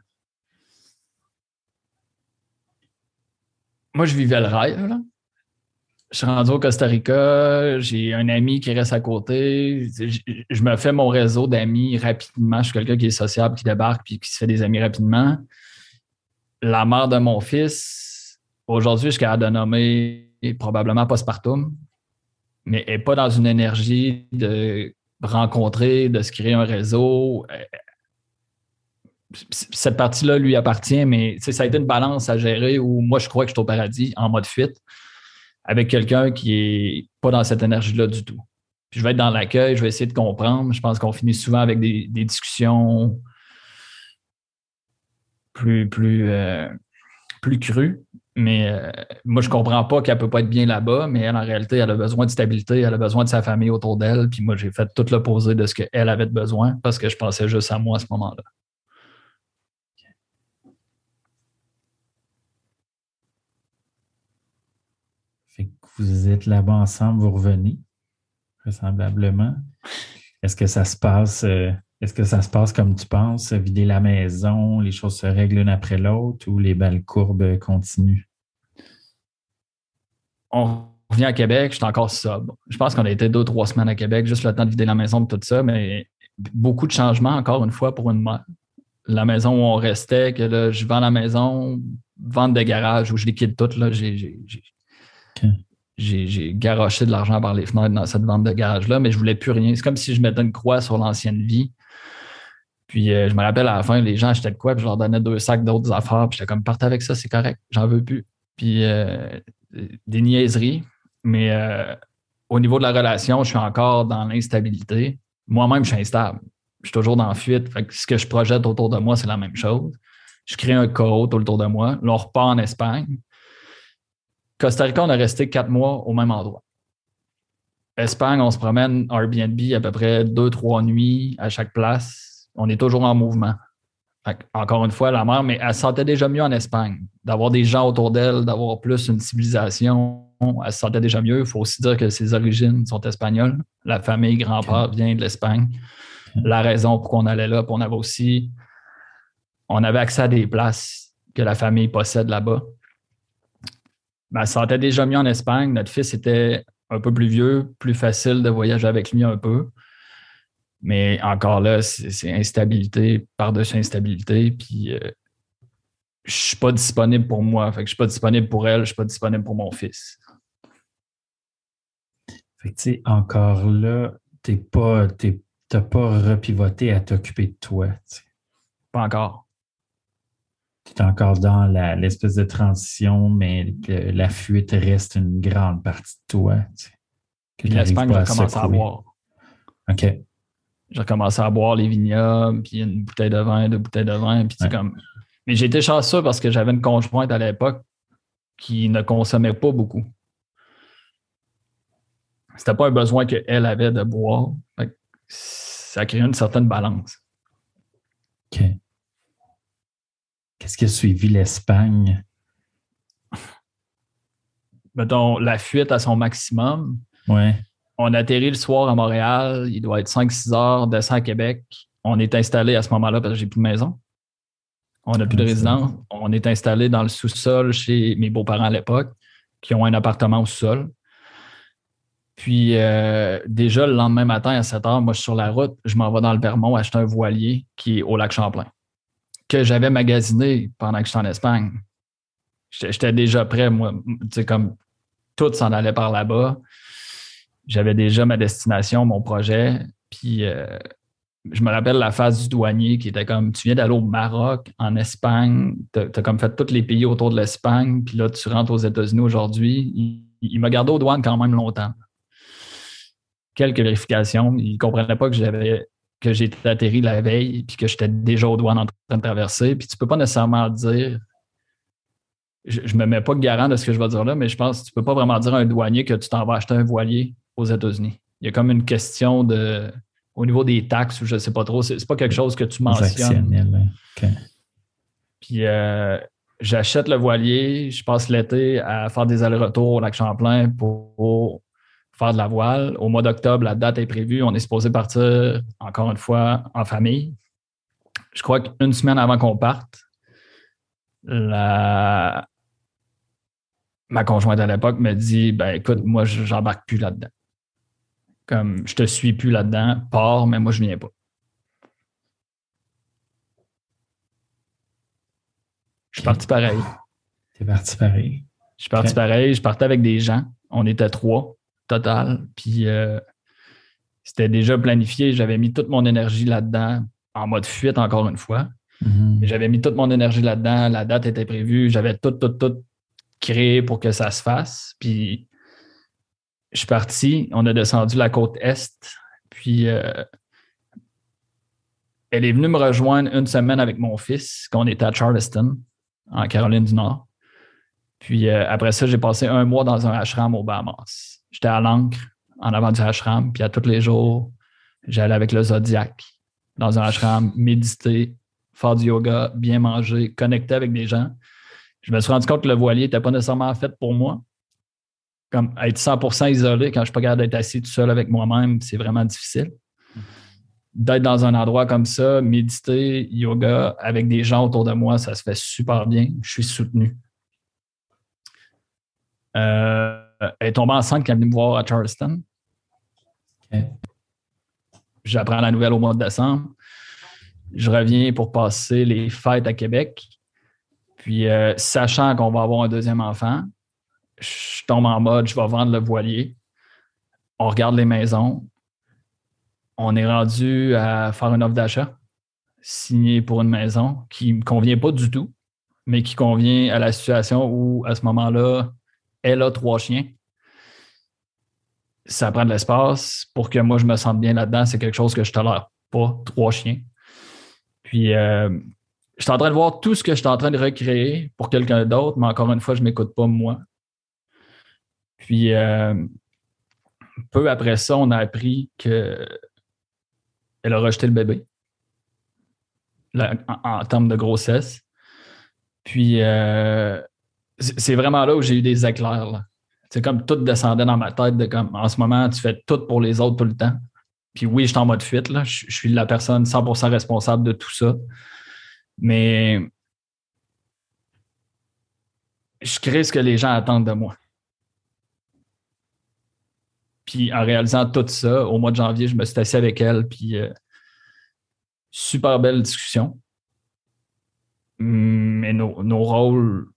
Moi, je vivais le rêve. Là. Je suis rendu au Costa Rica, j'ai un ami qui reste à côté. Je, me fais mon réseau d'amis rapidement. Je suis quelqu'un qui est sociable, qui débarque puis qui se fait des amis rapidement. La mère de mon fils, Aujourd'hui, je suis capable de nommer probablement postpartum, mais elle n'est pas dans une énergie de rencontrer, de se créer un réseau. Euh, cette partie-là lui appartient, mais ça a été une balance à gérer où moi, je crois que je suis au paradis en mode fuite avec quelqu'un qui n'est pas dans cette énergie-là du tout. je vais être dans l'accueil, je vais essayer de comprendre. Je pense qu'on finit souvent avec des, discussions plus, plus, euh, plus crues. Mais euh, moi, je comprends pas qu'elle peut pas être bien là-bas, mais elle, en réalité, elle a besoin de stabilité, elle a besoin de sa famille autour d'elle. Puis moi, j'ai fait tout l'opposé de ce qu'elle avait besoin parce que je pensais juste à moi à ce moment-là. Fait que vous êtes là-bas ensemble, vous revenez, vraisemblablement. Est-ce que ça se passe euh, est-ce que ça se passe comme tu penses, vider la maison, les choses se règlent l'une après l'autre ou les belles courbes continuent? On revient à Québec, je suis encore sobre. Je pense qu'on a été deux ou trois semaines à Québec, juste le temps de vider la maison et tout ça, mais beaucoup de changements encore une fois pour une mère. La maison où on restait, que là, je vends la maison, vente de garage où je liquide tout, là, j'ai, j'ai, garoché de l'argent par les fenêtres dans cette vente de garage-là, mais je voulais plus rien. C'est comme si je mettais une croix sur l'ancienne vie. Puis euh, je me rappelle à la fin, les gens achetaient quoi, puis je leur donnais deux sacs d'autres affaires, puis j'étais comme, partez avec ça, c'est correct, j'en veux plus. Puis euh, des niaiseries, mais euh, au niveau de la relation, je suis encore dans l'instabilité. Moi-même, je suis instable. Je suis toujours dans la fuite. Fait ce que je projette autour de moi, c'est la même chose. Je crée un chaos autour de moi. Là, on repart en Espagne. Costa Rica, on a resté quatre mois au même endroit. Espagne, on se promène Airbnb à peu près deux, trois nuits à chaque place on est toujours en mouvement. Encore une fois, la mère, mais elle se sentait déjà mieux en Espagne. D'avoir des gens autour d'elle, d'avoir plus une civilisation, elle se sentait déjà mieux. Il faut aussi dire que ses origines sont espagnoles. La famille grand-père vient de l'Espagne. La raison pour qu'on allait là, on avait aussi, on avait accès à des places que la famille possède là-bas. Elle se sentait déjà mieux en Espagne. Notre fils était un peu plus vieux, plus facile de voyager avec lui un peu. Mais encore là, c'est instabilité par-dessus instabilité. Puis je euh, je suis pas disponible pour moi. Fait que je suis pas disponible pour elle, je suis pas disponible pour mon fils. Fait que, encore là, tu pas, t'as pas repivoté à t'occuper de toi. Pas encore. Tu es encore dans l'espèce de transition, mais la fuite reste une grande partie de toi. L'Espagne, je commence à voir OK. J'ai recommencé à boire les vignobles, puis une bouteille de vin, deux bouteilles de vin, puis c'est comme. Mais j'ai été chanceux parce que j'avais une conjointe à l'époque qui ne consommait pas beaucoup. C'était pas un besoin qu'elle avait de boire. ça crée une certaine balance. OK. Qu'est-ce qui a suivi l'Espagne? Mettons, la fuite à son maximum. Ouais. On atterrit le soir à Montréal, il doit être 5-6 heures, descend à Québec. On est installé à ce moment-là parce que j'ai plus de maison. On n'a plus de résidence. On est installé dans le sous-sol chez mes beaux-parents à l'époque, qui ont un appartement au sol. Puis euh, déjà le lendemain matin à 7 heures, moi je suis sur la route, je m'en vais dans le Vermont acheter un voilier qui est au lac Champlain, que j'avais magasiné pendant que j'étais en Espagne. J'étais déjà prêt, moi, tu comme tout s'en allait par là-bas. J'avais déjà ma destination, mon projet. Puis euh, je me rappelle la phase du douanier qui était comme tu viens d'aller au Maroc, en Espagne, tu as, comme fait tous les pays autour de l'Espagne, puis là tu rentres aux États-Unis aujourd'hui. Il, m'a gardé aux douanes quand même longtemps quelques vérifications. Ils ne comprenaient pas que j'avais que j'étais atterri la veille puis que j'étais déjà aux douanes en train de traverser. Puis tu ne peux pas nécessairement dire. Je ne me mets pas garant de ce que je vais dire là, mais je pense que tu ne peux pas vraiment dire à un douanier que tu t'en vas acheter un voilier aux États-Unis. Il y a comme une question de au niveau des taxes ou je ne sais pas trop. C'est, pas quelque chose que tu mentionnes. Puis euh, j'achète le voilier, je passe l'été à faire des allers-retours au lac Champlain pour faire de la voile. Au mois d'octobre, la date est prévue. On est supposé partir, encore une fois, en famille. Je crois qu'une semaine avant qu'on parte, ma conjointe à l'époque me dit ben écoute, moi, j'embarque plus là-dedans. Comme je te suis plus là-dedans, pars, mais moi, je viens pas. Je suis parti pareil. es parti pareil. Je suis parti pareil. Je partais avec des gens. On était trois total. Puis euh, c'était déjà planifié. J'avais mis toute mon énergie là-dedans, en mode fuite encore une fois. Mhm. J'avais mis toute mon énergie là-dedans. La date était prévue. J'avais tout, tout, tout créé pour que ça se fasse. Puis je suis parti. On a descendu la côte Est. Puis euh, elle est venue me rejoindre une semaine avec mon fils, qu'on était à Charleston, en Caroline du Nord. Puis euh, après ça, j'ai passé un mois dans un ashram au Bahamas j'étais à l'encre en avant du ashram, puis à tous les jours, j'allais avec le Zodiac dans un ashram, méditer, faire du yoga, bien manger, connecter avec des gens. Je me suis rendu compte que le voilier n'était pas nécessairement fait pour moi. Comme être 100% isolé quand je suis pas capable d'être assis tout seul avec moi-même, c'est vraiment difficile. D'être dans un endroit comme ça, méditer, yoga, avec des gens autour de moi, ça se fait super bien. Je suis soutenu. Euh, elle est tombée enceinte quand elle est venue me voir à Charleston. J'apprends la nouvelle au mois de décembre. Je reviens pour passer les fêtes à Québec. Puis, euh, sachant qu'on va avoir un deuxième enfant, je tombe en mode, je vais vendre le voilier. On regarde les maisons. On est rendu à faire une offre d'achat signée pour une maison qui ne me convient pas du tout, mais qui convient à la situation où, à ce moment-là, elle a trois chiens. Ça prend de l'espace. Pour que moi, je me sente bien là-dedans, c'est quelque chose que je tolère pas, trois chiens. Puis, euh, je suis en train de voir tout ce que je suis en train de recréer pour quelqu'un d'autre, mais encore une fois, je ne m'écoute pas moi. Puis, euh, peu après ça, on a appris qu'elle a rejeté le bébé en, termes de grossesse. Puis, euh, c'est vraiment là où j'ai eu des éclairs. C'est comme tout descendait dans ma tête de comme en ce moment, tu fais tout pour les autres tout le temps. Puis oui, je suis en mode fuite, là. Je, suis la personne 100% responsable de tout ça. Mais je crée ce que les gens attendent de moi. Puis en réalisant tout ça, au mois de janvier, je me suis assis avec elle, puis euh, super belle discussion. Mais nos, nos rôles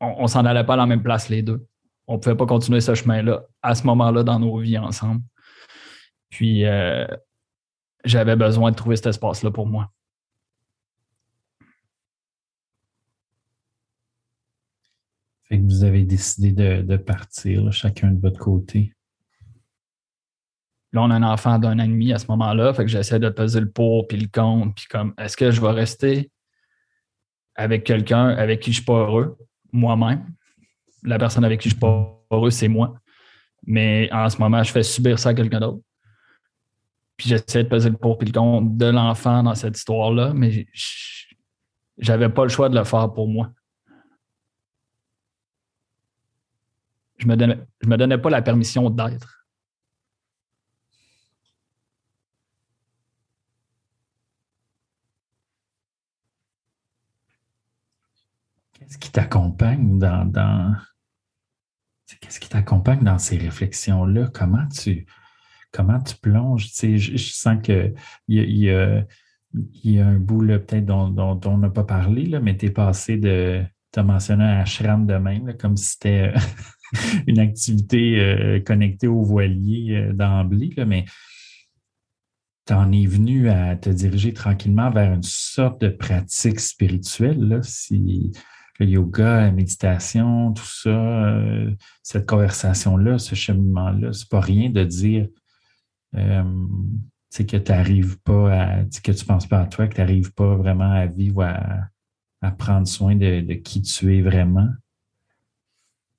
on, ne s'en allait pas à la même place les deux. On ne pouvait pas continuer ce chemin-là à ce moment-là dans nos vies ensemble. Puis euh, j'avais besoin de trouver cet espace-là pour moi. Fait que vous avez décidé de, partir, chacun de votre côté. Là, on a un enfant d'un an et demi à ce moment-là, fait que j'essaie de peser le pour puis le contre, puis comme, est-ce que je vais rester avec quelqu'un avec qui je suis pas heureux, moi-même? La personne avec qui je suis pas heureux, c'est moi. Mais en ce moment, je fais subir ça à quelqu'un d'autre. Puis j'essaie de peser le pour puis le contre de l'enfant dans cette histoire-là, mais j'avais pas le choix de le faire pour moi. Je me me donnais pas la permission d'être. Qu'est-ce qui t'accompagne dans. Qu'est-ce qui t'accompagne dans ces réflexions-là? Comment tu, comment tu plonges? Tu je, sens qu'il y a, y, a, un bout peut-être dont, on n'a pas parlé, là, mais tu es passé de. Tu as mentionné un ashram de même, comme si c'était une activité euh, connectée au voilier euh, d'emblée, mais tu en es venu à te diriger tranquillement vers une sorte de pratique spirituelle. Là, si yoga, la méditation, tout ça, euh, cette conversation-là, ce cheminement-là, c'est pas rien de dire c'est que tu n'arrives pas à, que tu penses pas à toi, que tu n'arrives pas vraiment à vivre, à, prendre soin de, qui tu es vraiment.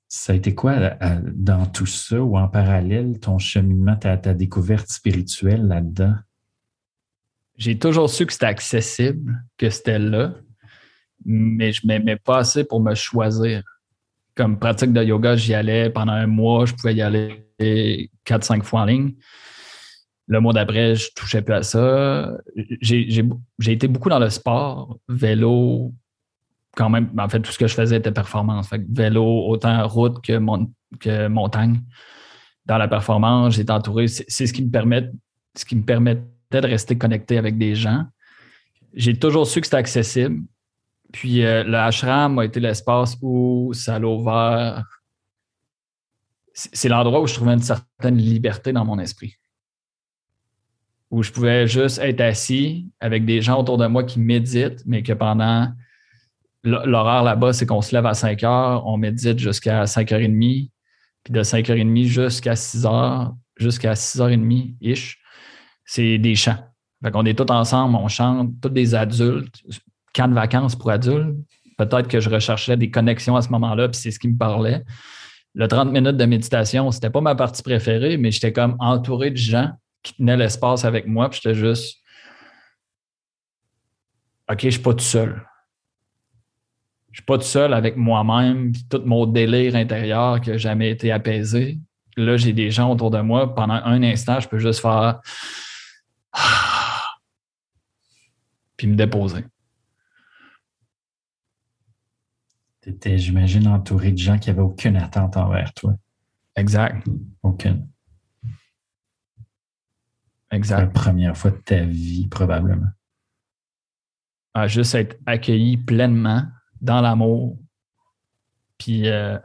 Ça a été quoi dans tout ça ou en parallèle ton cheminement, ta découverte spirituelle là-dedans? J'ai toujours su que c'était accessible, que c'était là, mais je m'aimais pas assez pour me choisir. Comme pratique de yoga, j'y allais pendant un mois, je pouvais y aller quatre, cinq fois en ligne. Le mois d'après, je touchais plus à ça. J'ai été beaucoup dans le sport, vélo, quand même. En fait, tout ce que je faisais était performance. vélo, autant route que, que montagne. Dans la performance, j'étais entouré. C'est ce qui me permet, ce qui me permettait de rester connecté avec des gens. J'ai toujours su que c'était accessible. Puis euh, le ashram a été l'espace où ça l'a. C'est l'endroit où je trouvais une certaine liberté dans mon esprit où je pouvais juste être assis avec des gens autour de moi qui méditent, mais que pendant l'horaire là-bas, c'est qu'on se lève à 5 heures, on médite jusqu'à 5h30, puis de 5h30 jusqu'à 6h, jusqu'à 6h30-ish, c'est des chants. Fait qu'on est tous ensemble, on chante, tous des adultes, camp de vacances pour adultes. Peut-être que je recherchais des connexions à ce moment-là, puis c'est ce qui me parlait. Le 30 minutes de méditation, c'était pas ma partie préférée, mais j'étais comme entouré de gens qui tenait l'espace avec moi, puis j'étais juste OK, je ne suis pas tout seul. Je ne suis pas tout seul avec moi-même, puis tout mon délire intérieur qui n'a jamais été apaisé. Là, j'ai des gens autour de moi. Pendant un instant, je peux juste faire puis me déposer. Tu étais, j'imagine, entouré de gens qui n'avaient aucune attente envers toi. Exact. Aucune. Exact. La première fois de ta vie, probablement. À juste être accueilli pleinement dans l'amour. Puis, euh,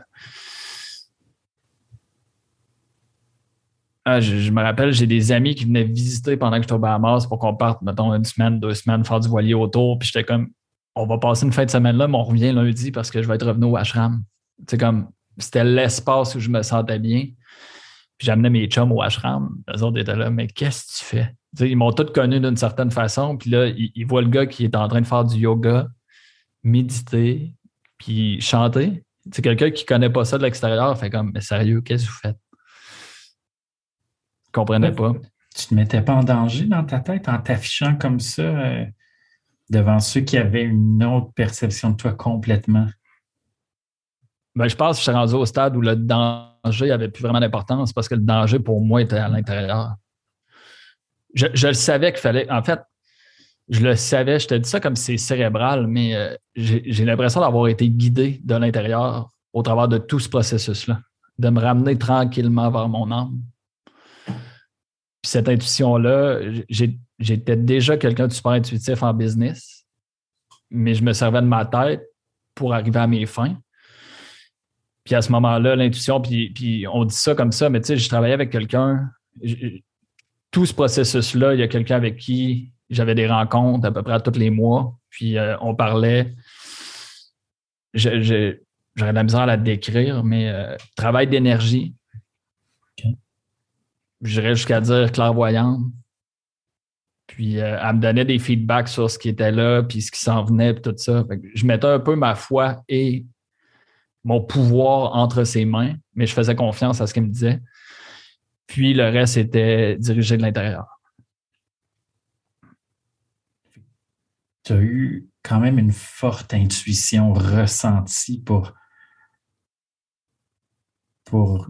ah, je, me rappelle, j'ai des amis qui venaient visiter pendant que j'étais au Bahamas pour qu'on parte, mettons, une semaine, deux semaines, faire du voilier autour. Puis j'étais comme, on va passer une fin de semaine là, mais on revient lundi parce que je vais être revenu au ashram. C'est comme, c'était l'espace où je me sentais bien. Puis j'amenais mes chums au ashram. Les autres étaient là, mais qu'est-ce que tu fais? ils m'ont tous connu d'une certaine façon. Puis là, ils, voient le gars qui est en train de faire du yoga, méditer, puis chanter. C'est quelqu'un qui ne connaît pas ça de l'extérieur. Fait comme, mais sérieux, qu'est-ce que vous faites? Je comprenais pas. Tu ne te mettais pas en danger dans ta tête en t'affichant comme ça euh, devant ceux qui avaient une autre perception de toi complètement? Ben, je pense que je suis rendu au stade où le danger n'avait plus vraiment d'importance parce que le danger pour moi était à l'intérieur. Je, le savais qu'il fallait. En fait, je le savais, je te dis ça comme c'est cérébral, mais euh, j'ai l'impression d'avoir été guidé de l'intérieur au travers de tout ce processus-là, de me ramener tranquillement vers mon âme. Puis cette intuition-là, j'étais déjà quelqu'un de super intuitif en business, mais je me servais de ma tête pour arriver à mes fins. Puis à ce moment-là, l'intuition, puis, on dit ça comme ça, mais tu sais, je travaillais avec quelqu'un. Tout ce processus-là, il y a quelqu'un avec qui j'avais des rencontres à peu près tous les mois. Puis euh, on parlait. J'aurais de la misère à la décrire, mais euh, travail d'énergie. J'irais jusqu'à dire clairvoyante. Puis euh, elle me donnait des feedbacks sur ce qui était là, puis ce qui s'en venait, puis tout ça. je mettais un peu ma foi et mon pouvoir entre ses mains, mais je faisais confiance à ce qu'elle me disait. Puis le reste était dirigé de l'intérieur. Tu as eu quand même une forte intuition ressentie pour, pour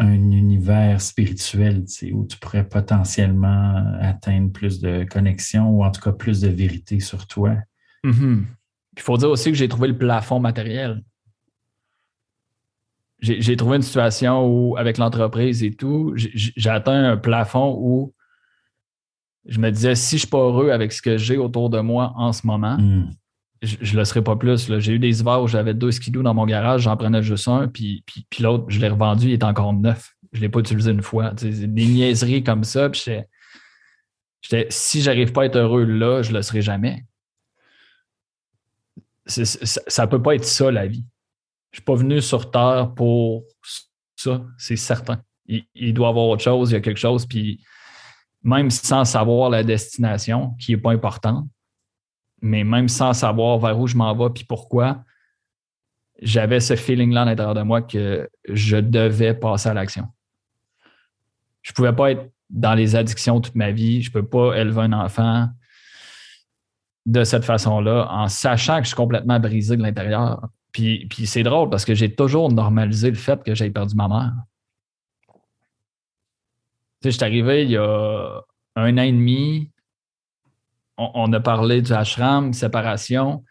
un univers spirituel où tu pourrais potentiellement atteindre plus de connexion ou en tout cas plus de vérité sur toi. Mm-hmm. Il faut dire aussi que j'ai trouvé le plafond matériel. J'ai trouvé une situation où, avec l'entreprise et tout, j'ai atteint un plafond où je me disais, si je ne suis pas heureux avec ce que j'ai autour de moi en ce moment, mm je ne le serai pas plus. J'ai eu des hivers où j'avais deux skidoo dans mon garage, j'en prenais juste un, puis, puis, l'autre, je l'ai revendu, il est encore neuf. Je ne l'ai pas utilisé une fois. des niaiseries comme ça. Puis j'étais, si j'arrive pas à être heureux là, je ne le serai jamais. ça ne peut pas être ça, la vie. Je ne suis pas venu sur Terre pour ça, c'est certain. Il, il, doit y avoir autre chose, il y a quelque chose, puis même sans savoir la destination, qui n'est pas importante, mais même sans savoir vers où je m'en vais puis pourquoi, j'avais ce feeling-là à l'intérieur de moi que je devais passer à l'action. Je ne pouvais pas être dans les addictions toute ma vie. Je ne peux pas élever un enfant de cette façon-là en sachant que je suis complètement brisé de l'intérieur. Puis, puis c'est drôle parce que j'ai toujours normalisé le fait que j'ai perdu ma mère. Tu sais, je suis arrivé il y a un an et demi on, a parlé du ashram, séparation.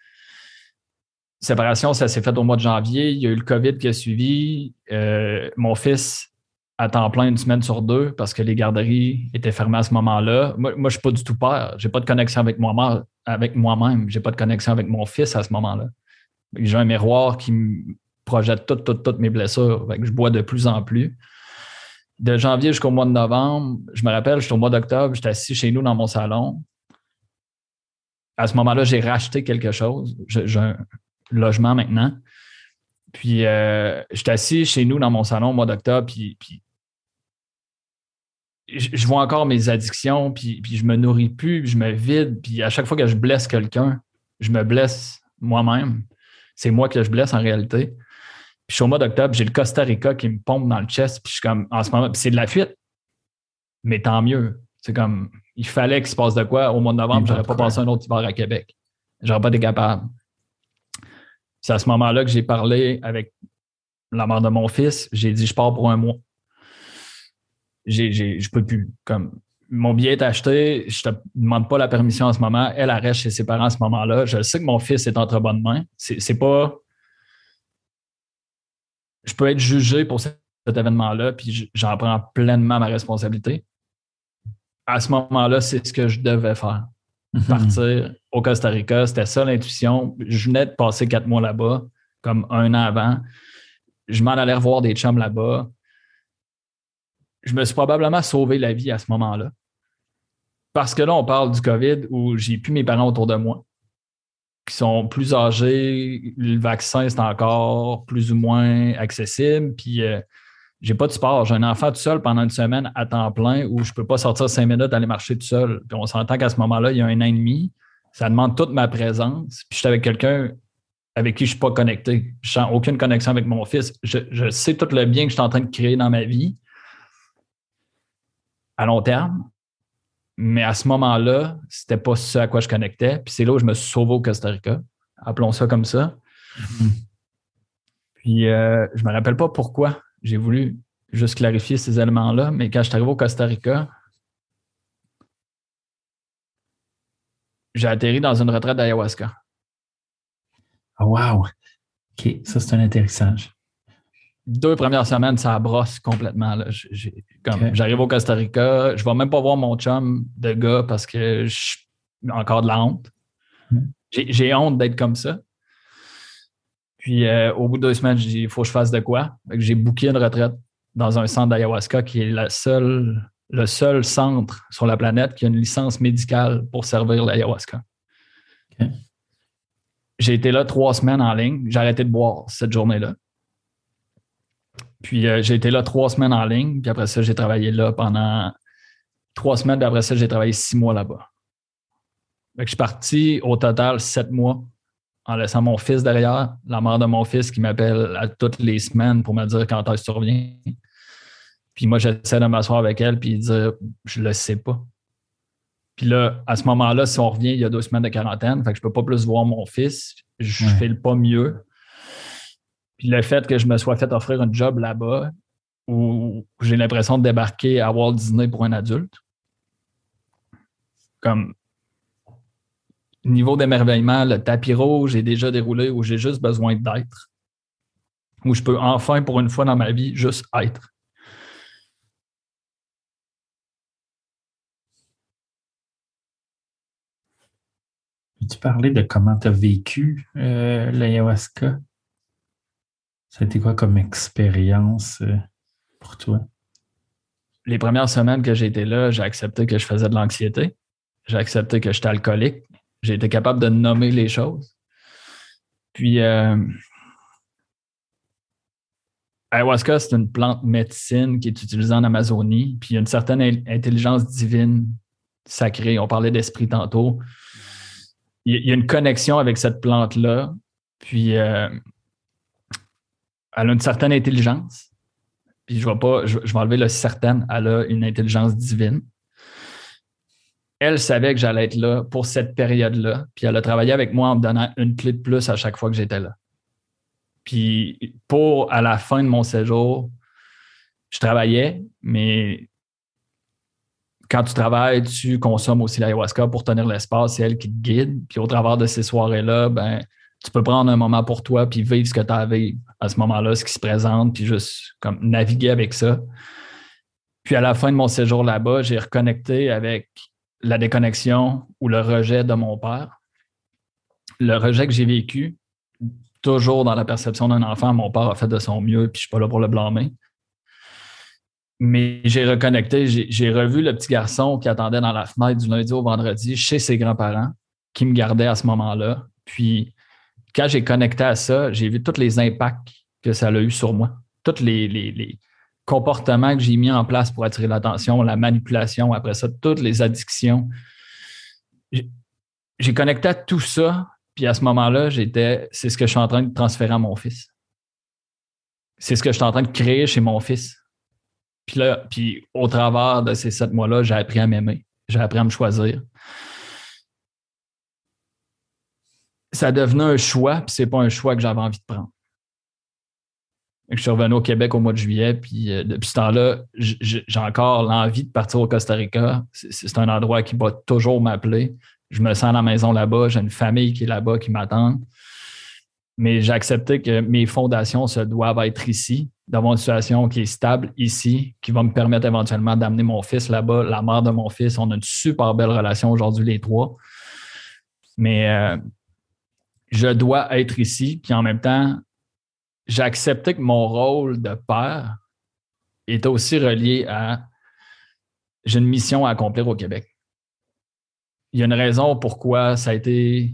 Séparation, ça s'est fait au mois de janvier. Il y a eu le COVID qui a suivi. Euh, mon fils à temps plein une semaine sur deux parce que les garderies étaient fermées à ce moment-là. Moi, je ne suis pas du tout père. Je n'ai pas de connexion avec moi-même. Avec. Je n'ai pas de connexion avec mon fils à ce moment-là. J'ai un miroir qui me projette toutes, toutes, toutes mes blessures. je bois de plus en plus. De janvier jusqu'au mois de novembre, je me rappelle, je suis au mois d'octobre, j'étais assis chez nous dans mon salon à ce moment-là, j'ai racheté quelque chose. J'ai un logement maintenant. Puis, euh, je suis assis chez nous dans mon salon au mois d'octobre, puis, je, vois encore mes addictions, puis, puis je me nourris plus, puis je me vide. Puis à chaque fois que je blesse quelqu'un, je me blesse moi-même. C'est moi que je blesse en réalité. Puis je suis au mois d'octobre, j'ai le Costa Rica qui me pompe dans le chest, puis je suis comme, en ce moment, c'est de la fuite. Mais tant mieux. C'est comme, il fallait qu'il se passe de quoi. Au mois de novembre, je n'aurais pas passé un autre hiver à Québec. J'aurais pas été capable. C'est à ce moment-là que j'ai parlé avec la mère de mon fils. J'ai dit, je pars pour un mois. J'ai, j'ai, je peux plus. Comme, mon billet est acheté, je ne te demande pas la permission en ce moment. Elle, elle reste chez ses parents à ce moment-là. Je sais que mon fils est entre bonnes mains. C'est, c'est pas. Je peux être jugé pour cet événement-là, puis j'en prends pleinement ma responsabilité à ce moment-là, c'est ce que je devais faire. Mhm. Partir au Costa Rica, c'était ça l'intuition. Je venais de passer quatre mois là-bas, comme un an avant. Je m'en allais revoir des chums là-bas. Je me suis probablement sauvé la vie à ce moment-là. Parce que là, on parle du COVID où j'ai plus mes parents autour de moi, qui sont plus âgés. Le vaccin, c'est encore plus ou moins accessible. Puis euh, j'ai pas de sport. J'ai un enfant tout seul pendant une semaine à temps plein où je peux pas sortir cinq minutes aller marcher tout seul. Puis on s'entend qu'à ce moment-là, il y a un an et demi, ça demande toute ma présence. Puis je suis avec quelqu'un avec qui je suis pas connecté. Je sens aucune connexion avec mon fils. Je, sais tout le bien que je suis en train de créer dans ma vie à long terme. Mais à ce moment-là, c'était pas ce à quoi je connectais. Puis c'est là où je me suis sauvé au Costa Rica. Appelons ça comme ça. Mm-hmm. Puis euh, je me rappelle pas pourquoi j'ai voulu juste clarifier ces éléments-là, mais quand je suis arrivé au Costa Rica, j'ai atterri dans une retraite d'ayahuasca. Oh wow! OK, ça c'est un atterrissage. Deux premières semaines, ça brosse complètement. J'arrive au Costa Rica, je ne vais même pas voir mon chum de gars parce que j'ai encore de la honte. Hmm. J'ai honte d'être comme ça. Puis euh, au bout de deux semaines, je dis il faut que je fasse de quoi? J'ai booké une retraite dans un centre d'ayahuasca qui est la seule, le seul centre sur la planète qui a une licence médicale pour servir l'ayahuasca. J'ai été là trois semaines en ligne. J'ai arrêté de boire cette journée-là. Puis euh, j'ai été là trois semaines en ligne, puis après ça, j'ai travaillé là pendant trois semaines, puis après ça, j'ai travaillé six mois là-bas. je suis parti au total sept mois en laissant mon fils derrière, la mère de mon fils qui m'appelle à toutes les semaines pour me dire quand est-ce que tu reviens. Puis moi, j'essaie de m'asseoir avec elle puis dire je le sais pas. Puis là, à ce moment-là, si on revient, il y a deux semaines de quarantaine, fait que je peux pas plus voir mon fils. Je ne fais le pas mieux. Puis le fait que je me sois fait offrir un job là-bas où j'ai l'impression de débarquer à Walt Disney pour un adulte, comme niveau d'émerveillement, le tapis rouge est déjà déroulé où j'ai juste besoin d'être. Où je peux enfin, pour une fois dans ma vie, juste être. Peux-tu parler de comment tu as vécu euh, l'ayahuasca? Ça a été quoi comme expérience euh, pour toi? Les premières semaines que j'étais là, j'ai accepté que je faisais de l'anxiété. J'ai accepté que j'étais alcoolique. J'ai été capable de nommer les choses. Puis, euh, ayahuasca, c'est une plante médecine qui est utilisée en Amazonie. Puis, il y a une certaine intelligence divine sacrée. On parlait d'esprit tantôt. Il y a une connexion avec cette plante-là. Puis, euh, elle a une certaine intelligence. Puis je vais pas, je, vais enlever le certaine, elle a une intelligence divine. Elle savait que j'allais être là pour cette période-là. Puis elle a travaillé avec moi en me donnant une clé de plus à chaque fois que j'étais là. Puis pour à la fin de mon séjour, je travaillais, mais quand tu travailles, tu consommes aussi l'ayahuasca pour tenir l'espace, c'est elle qui te guide. Puis au travers de ces soirées-là, ben, tu peux prendre un moment pour toi puis vivre ce que tu as à à ce moment-là, ce qui se présente, puis juste comme naviguer avec ça. Puis à la fin de mon séjour là-bas, j'ai reconnecté avec la déconnexion ou le rejet de mon père. Le rejet que j'ai vécu, toujours dans la perception d'un enfant, mon père a fait de son mieux, puis je suis pas là pour le blâmer. Mais j'ai reconnecté, j'ai revu le petit garçon qui attendait dans la fenêtre du lundi au vendredi chez ses grands-parents, qui me gardaient à ce moment-là. Puis quand j'ai connecté à ça, j'ai vu tous les impacts que ça a eu sur moi, tous les, comportements que j'ai mis en place pour attirer l'attention, la manipulation, après ça, toutes les addictions. J'ai connecté à tout ça, puis à ce moment-là, j'étais, c'est ce que je suis en train de transférer à mon fils. C'est ce que je suis en train de créer chez mon fils. Puis là, puis au travers de ces sept mois-là, j'ai appris à m'aimer, j'ai appris à me choisir, ça devenait un choix, puis c'est pas un choix que j'avais envie de prendre. Je suis revenu au Québec au mois de juillet, puis euh, depuis ce temps-là, j'ai encore l'envie de partir au Costa Rica. C'est un endroit qui va toujours m'appeler. Je me sens à la maison là-bas, j'ai une famille qui est là-bas qui m'attend. Mais j'ai accepté que mes fondations se doivent être ici, d'avoir une situation qui est stable ici, qui va me permettre éventuellement d'amener mon fils là-bas, la mère de mon fils. On a une super belle relation aujourd'hui, les trois. Mais euh, je dois être ici, puis en même temps, j'ai accepté que mon rôle de père était aussi relié à j'ai une mission à accomplir au Québec. Il y a une raison pourquoi ça a été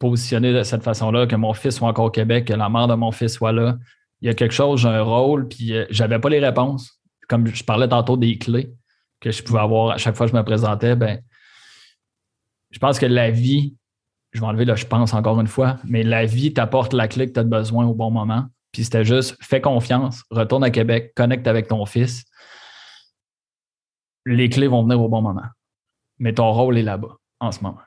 positionné de cette façon-là, que mon fils soit encore au Québec, que la mère de mon fils soit là. Il y a quelque chose, j'ai un rôle, puis euh, j'avais pas les réponses. Comme je parlais tantôt des clés que je pouvais avoir à chaque fois que je me présentais, ben, je pense que la vie je vais enlever là, je pense encore une fois, mais la vie t'apporte la clé que tu as besoin au bon moment. Puis c'était juste, fais confiance, retourne à Québec, connecte avec ton fils. Les clés vont venir au bon moment. Mais ton rôle est là-bas, en ce moment.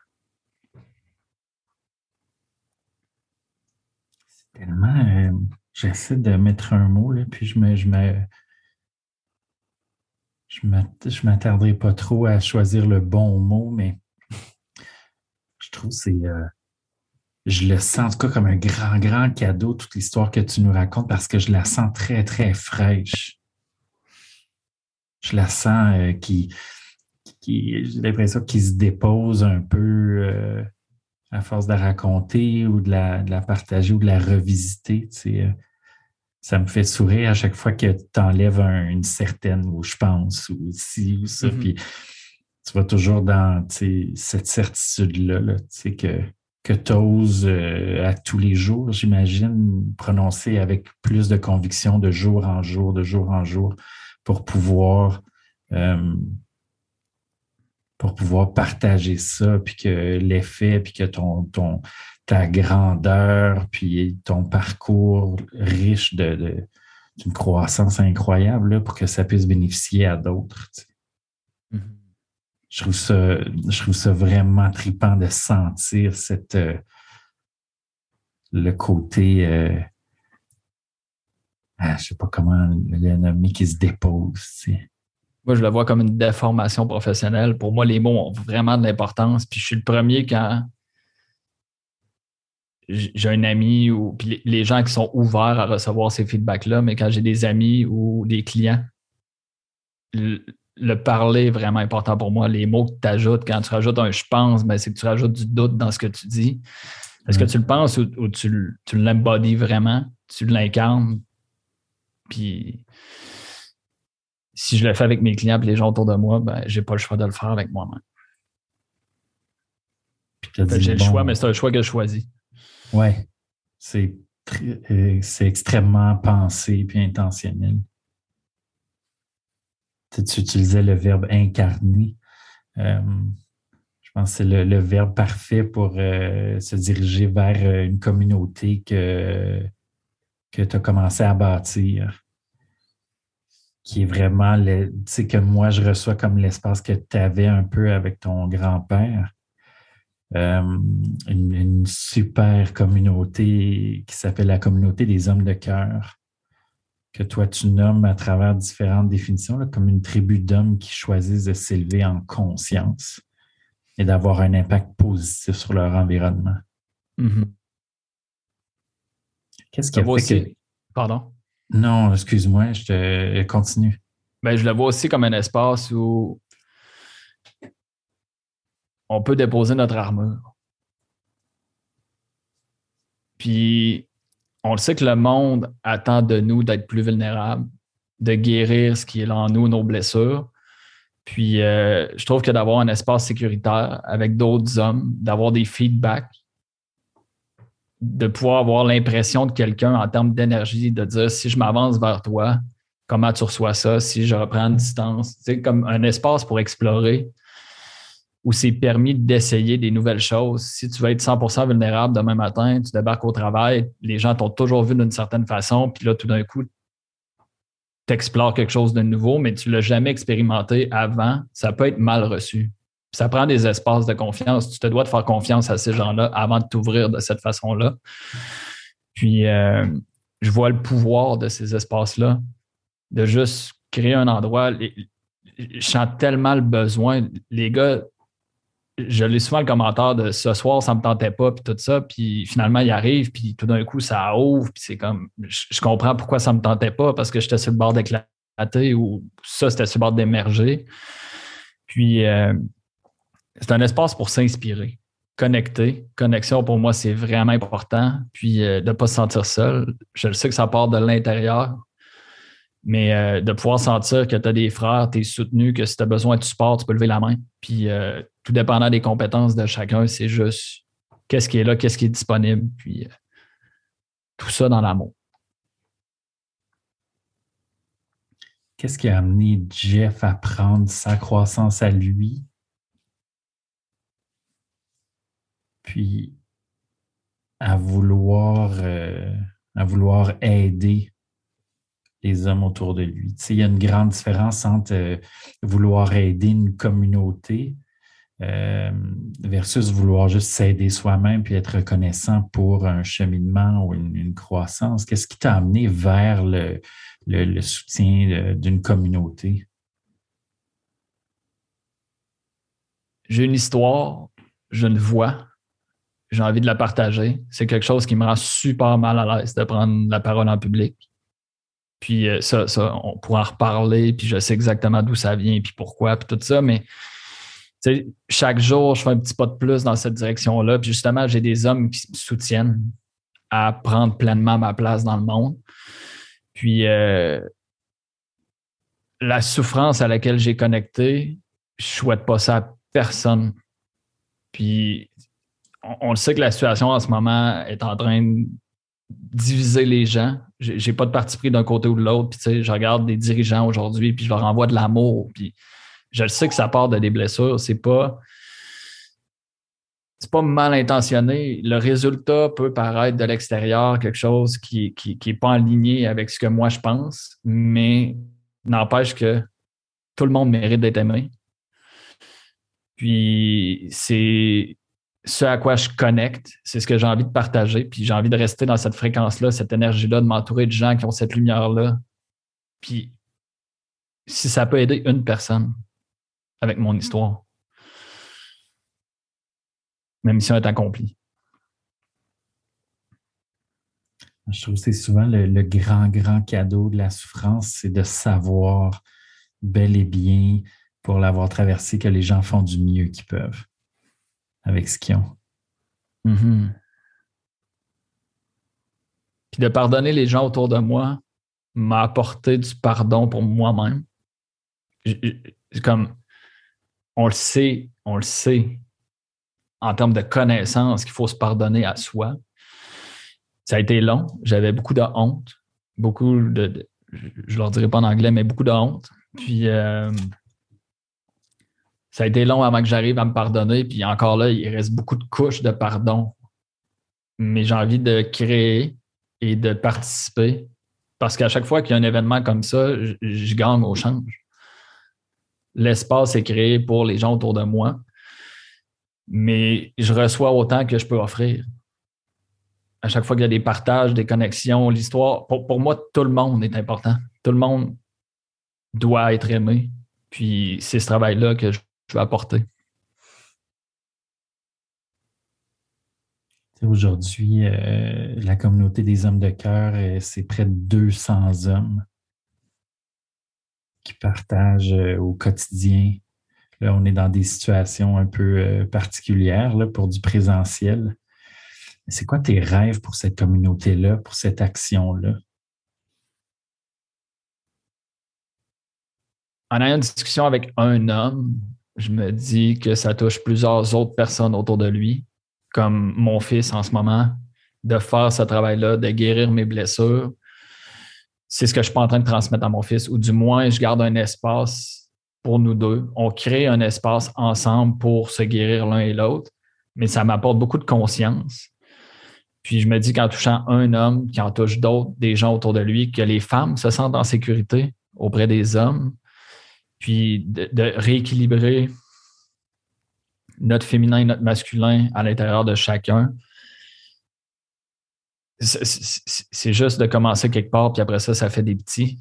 C'est tellement. Euh, j'essaie de mettre un mot, là, puis je me. Je me... Je m'attarderai pas trop à choisir le bon mot, mais je trouve que c'est. Euh, je le sens en tout cas comme un grand, grand cadeau, toute l'histoire que tu nous racontes, parce que je la sens très, très fraîche. Je la sens euh, qui, qui j'ai l'impression qu'il se dépose un peu euh, à force de la raconter ou de la, de la partager ou de la revisiter. ça me fait sourire à chaque fois que tu enlèves une certaine, ou je pense, ou ci ou ça. Mm-hmm tu vas toujours dans cette certitude-là, que que tu oses euh, à tous les jours, j'imagine, prononcer avec plus de conviction de jour en jour, de jour en jour, pour pouvoir euh, pour pouvoir partager ça, puis que l'effet, puis que ton, ton, ta grandeur, puis ton parcours riche de, d'une croissance incroyable pour que ça puisse bénéficier à d'autres. Je, trouve ça, je trouve ça vraiment tripant de sentir cette, euh, le côté, euh, ah, je sais pas comment le nommer, qui se dépose. Moi, je le vois comme une déformation professionnelle. Pour moi, les mots ont vraiment de l'importance. Puis je suis le premier quand j'ai un ami ou puis les gens qui sont ouverts à recevoir ces feedbacks-là, mais quand j'ai des amis ou des clients, le, parler est vraiment important pour moi. Les mots que tu ajoutes, quand tu rajoutes un je pense, ben, c'est que tu rajoutes du doute dans ce que tu dis. Est-ce que tu le penses ou, tu, tu l'embodies vraiment? Tu l'incarnes? Puis si je le fais avec mes clients et les gens autour de moi, ben, j'ai pas le choix de le faire avec moi-même. J'ai le choix, mais c'est un choix que je choisis. Oui, c'est euh, c'est extrêmement pensé et intentionnel. Tu, utilisais le verbe incarner. Euh, je pense que c'est le, verbe parfait pour euh, se diriger vers une communauté que, que tu as commencé à bâtir, qui est vraiment le, que moi je reçois comme l'espace que tu avais un peu avec ton grand-père euh, une, super communauté qui s'appelle la communauté des hommes de cœur, que toi tu nommes à travers différentes définitions, comme une tribu d'hommes qui choisissent de s'élever en conscience et d'avoir un impact positif sur leur environnement. Mm-hmm. Qu'est-ce qui a fait que... Pardon? Non, excuse-moi, je te continue. Ben, je le vois aussi comme un espace où on peut déposer notre armure. Puis, on le sait que le monde attend de nous d'être plus vulnérables, de guérir ce qui est là en nous, nos blessures. Puis, euh, je trouve que d'avoir un espace sécuritaire avec d'autres hommes, d'avoir des feedbacks, de pouvoir avoir l'impression de quelqu'un en termes d'énergie, de dire si je m'avance vers toi, comment tu reçois ça, si je reprends une distance, c'est comme un espace pour explorer où c'est permis d'essayer des nouvelles choses. Si tu veux être 100% vulnérable demain matin, tu débarques au travail, les gens t'ont toujours vu d'une certaine façon, puis là, tout d'un coup, tu explores quelque chose de nouveau, mais tu ne l'as jamais expérimenté avant, ça peut être mal reçu. Ça prend des espaces de confiance. Tu te dois de faire confiance à ces gens-là avant de t'ouvrir de cette façon-là. Puis, euh, je vois le pouvoir de ces espaces-là, de juste créer un endroit. je sens tellement le besoin. Les gars, je lis souvent le commentaire de ce soir, ça me tentait pas, puis tout ça, puis finalement, il arrive, puis tout d'un coup, ça ouvre, puis c'est comme, je, comprends pourquoi ça ne me tentait pas, parce que j'étais sur le bord d'éclater ou ça, c'était sur le bord d'émerger. Puis, euh, c'est un espace pour s'inspirer, connecter. Connexion, pour moi, c'est vraiment important. Puis, euh, de ne pas se sentir seul. Je le sais que ça part de l'intérieur, mais euh, de pouvoir sentir que tu as des frères, tu es soutenu, que si tu as besoin de support, tu peux lever la main. Puis tout dépendant des compétences de chacun, c'est juste qu'est-ce qui est là, qu'est-ce qui est disponible, puis euh, tout ça dans l'amour. Qu'est-ce qui a amené Jeff à prendre sa croissance à lui? Puis à vouloir, euh, à vouloir aider les hommes autour de lui. il y a une grande différence entre euh, vouloir aider une communauté euh, versus vouloir juste s'aider soi-même puis être reconnaissant pour un cheminement ou une, croissance? Qu'est-ce qui t'a amené vers le, soutien d'une communauté? J'ai une histoire, je une voix, j'ai envie de la partager. C'est quelque chose qui me rend super mal à l'aise de prendre la parole en public. Puis euh, ça, ça, on pourra en reparler, puis je sais exactement d'où ça vient, puis pourquoi, puis tout ça, mais chaque jour, je fais un petit pas de plus dans cette direction-là. Puis justement, j'ai des hommes qui me soutiennent à prendre pleinement ma place dans le monde. Puis euh, la souffrance à laquelle j'ai connecté, je ne souhaite pas ça à personne. Puis on, le sait que la situation en ce moment est en train de diviser les gens. J'ai pas de parti pris d'un côté ou de l'autre. Puis, je regarde des dirigeants aujourd'hui, puis je leur envoie de l'amour. Puis, je le sais que ça part de des blessures. C'est pas. C'est pas mal intentionné. Le résultat peut paraître de l'extérieur quelque chose qui n'est qui, pas aligné avec ce que moi je pense, mais n'empêche que tout le monde mérite d'être aimé. Puis c'est ce à quoi je connecte, c'est ce que j'ai envie de partager, puis j'ai envie de rester dans cette fréquence-là, cette énergie-là, de m'entourer de gens qui ont cette lumière-là. Puis si ça peut aider une personne avec mon histoire, ma mission est accomplie. Je trouve que c'est souvent le, le, grand, grand cadeau de la souffrance, c'est de savoir bel et bien pour l'avoir traversé que les gens font du mieux qu'ils peuvent avec ce qu'ils ont. Mm-hmm. Puis de pardonner les gens autour de moi m'a apporté du pardon pour moi-même. Comme on le sait, on le sait en termes de connaissance qu'il faut se pardonner à soi. Ça a été long. J'avais beaucoup de honte, beaucoup de, je leur dirai pas en anglais, mais beaucoup de honte. Puis euh, ça a été long avant que j'arrive à me pardonner. Puis encore là, il reste beaucoup de couches de pardon. Mais j'ai envie de créer et de participer. Parce qu'à chaque fois qu'il y a un événement comme ça, je, gagne au change. L'espace est créé pour les gens autour de moi. Mais je reçois autant que je peux offrir. À chaque fois qu'il y a des partages, des connexions, l'histoire, pour, pour moi, tout le monde est important. Tout le monde doit être aimé. Puis c'est ce travail-là que je je vais apporter. Aujourd'hui, euh, la communauté des hommes de cœur, euh, c'est près de 200 hommes qui partagent euh, au quotidien. Là, on est dans des situations un peu particulières là, pour du présentiel. C'est quoi tes rêves pour cette communauté-là, pour cette action-là? En ayant une discussion avec un homme, je me dis que ça touche plusieurs autres personnes autour de lui, comme mon fils en ce moment, de faire ce travail-là, de guérir mes blessures. C'est ce que je suis pas en train de transmettre à mon fils, ou du moins, je garde un espace pour nous deux. On crée un espace ensemble pour se guérir l'un et l'autre, mais ça m'apporte beaucoup de conscience. Puis je me dis qu'en touchant un homme, qui en touche d'autres, des gens autour de lui, que les femmes se sentent en sécurité auprès des hommes, puis de, rééquilibrer notre féminin et notre masculin à l'intérieur de chacun. C'est juste de commencer quelque part, puis après ça, ça fait des petits.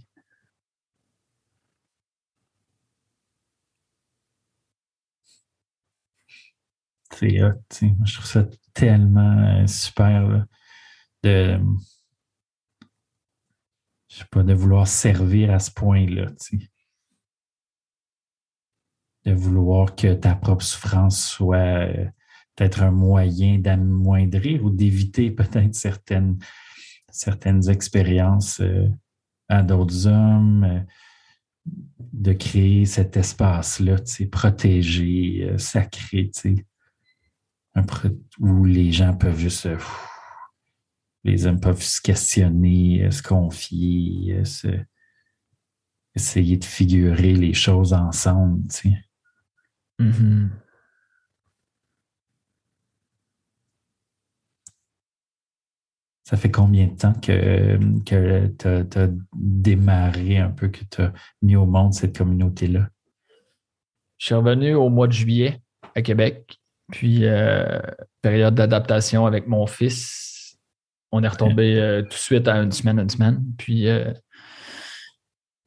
C'est je trouve ça tellement euh, super de je sais pas, de vouloir servir à ce point-là de vouloir que ta propre souffrance soit euh, peut-être un moyen d'amoindrir ou d'éviter peut-être certaines, certaines expériences euh, à d'autres hommes, euh, de créer cet espace-là, protégé, sacré, où les gens peuvent juste les hommes peuvent se questionner, se confier, essayer de figurer les choses ensemble. Mm-hmm. Ça fait combien de temps que, que tu as, démarré un peu, que tu as mis au monde cette communauté-là? Je suis revenu au mois de juillet à Québec, puis euh, période d'adaptation avec mon fils. On est retombé euh, tout de suite à une semaine, une semaine. Puis euh,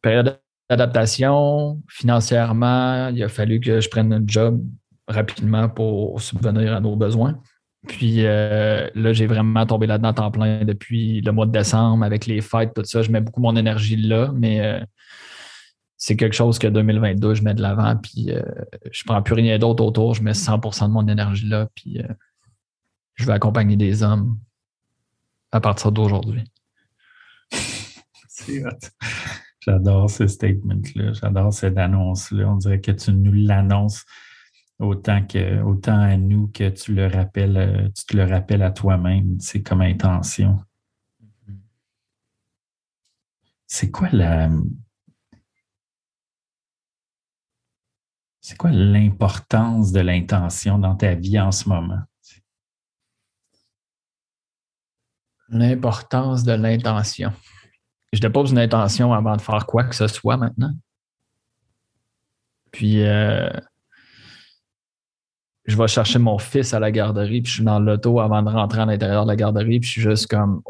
période Adaptation, financièrement, il a fallu que je prenne un job rapidement pour subvenir à nos besoins. Puis euh, là, j'ai vraiment tombé là-dedans temps plein depuis le mois de décembre avec les fêtes, tout ça. Je mets beaucoup mon énergie là, mais euh, c'est quelque chose que 2022, je mets de l'avant. Puis euh, je prends plus rien d'autre autour. Je mets 100% de mon énergie là. Puis je vais accompagner des hommes à partir d'aujourd'hui. J'adore ce statement-là. J'adore cette annonce-là. On dirait que tu nous l'annonces autant, que, autant à nous que tu le rappelles, euh, tu te le rappelles à toi-même, c'est comme intention. C'est quoi la. C'est quoi l'importance de l'intention dans ta vie en ce moment? L'importance de l'intention. Je dépose une intention avant de faire quoi que ce soit maintenant. Puis, euh, je vais chercher mon fils à la garderie, puis je suis dans l'auto avant de rentrer à l'intérieur de la garderie, puis je suis juste comme,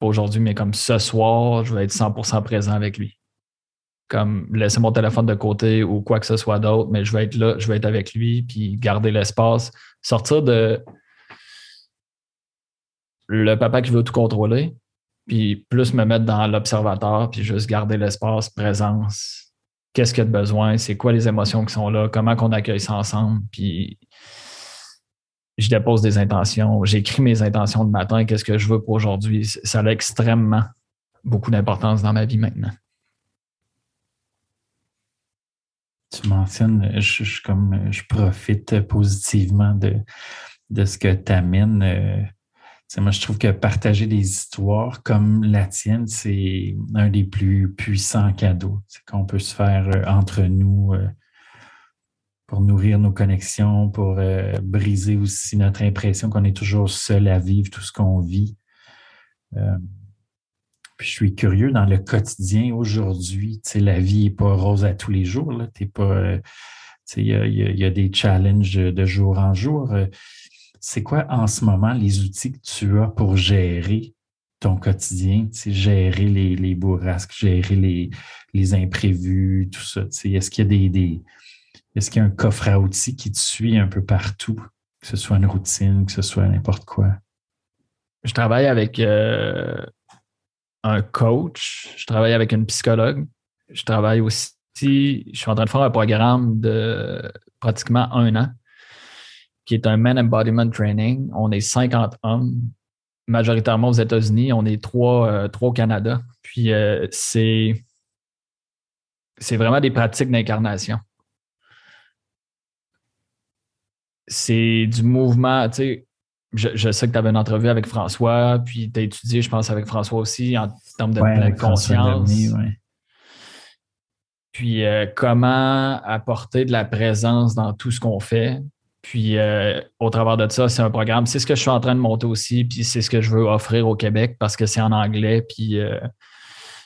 aujourd'hui, mais comme ce soir, je vais être 100% présent avec lui. Comme laisser mon téléphone de côté ou quoi que ce soit d'autre, mais je vais être là, je vais être avec lui, puis garder l'espace. Sortir de le papa qui veut tout contrôler, puis plus me mettre dans l'observateur, puis juste garder l'espace, présence, qu'est-ce qu'il y a de besoin, c'est quoi les émotions qui sont là, comment qu'on accueille ça ensemble, puis je dépose des intentions, j'écris mes intentions de matin, qu'est-ce que je veux pour aujourd'hui. Ça a extrêmement beaucoup d'importance dans ma vie maintenant. Tu mentionnes, je, comme, je profite positivement de, de ce que tu amènes. Moi, je trouve que partager des histoires comme la tienne, c'est un des plus puissants cadeaux qu'on peut se faire euh, entre nous euh, pour nourrir nos connexions, pour euh, briser aussi notre impression qu'on est toujours seul à vivre tout ce qu'on vit. puis je suis curieux dans le quotidien aujourd'hui. La vie n'est pas rose à tous les jours. Il y, a des challenges de jour en jour c'est quoi en ce moment les outils que tu as pour gérer ton quotidien, gérer les, bourrasques, gérer les, les imprévus, tout ça? Est-ce qu'il y a des, est-ce qu'il y a un coffre à outils qui te suit un peu partout, que ce soit une routine, que ce soit n'importe quoi? Je travaille avec euh, un coach, je travaille avec une psychologue, je travaille aussi, je suis en train de faire un programme de pratiquement un an qui est un Man Embodiment Training. On est 50 hommes, majoritairement aux États-Unis. On est trois, euh, au Canada. Puis euh, c'est, c'est vraiment des pratiques d'incarnation. C'est du mouvement, tu sais, je, sais que tu avais une entrevue avec François, puis tu as étudié, je pense, avec François aussi en termes de pleine conscience. Puis euh, comment apporter de la présence dans tout ce qu'on fait, puis, euh, au travers de ça, c'est un programme. C'est ce que je suis en train de monter aussi, puis c'est ce que je veux offrir au Québec parce que c'est en anglais, puis euh,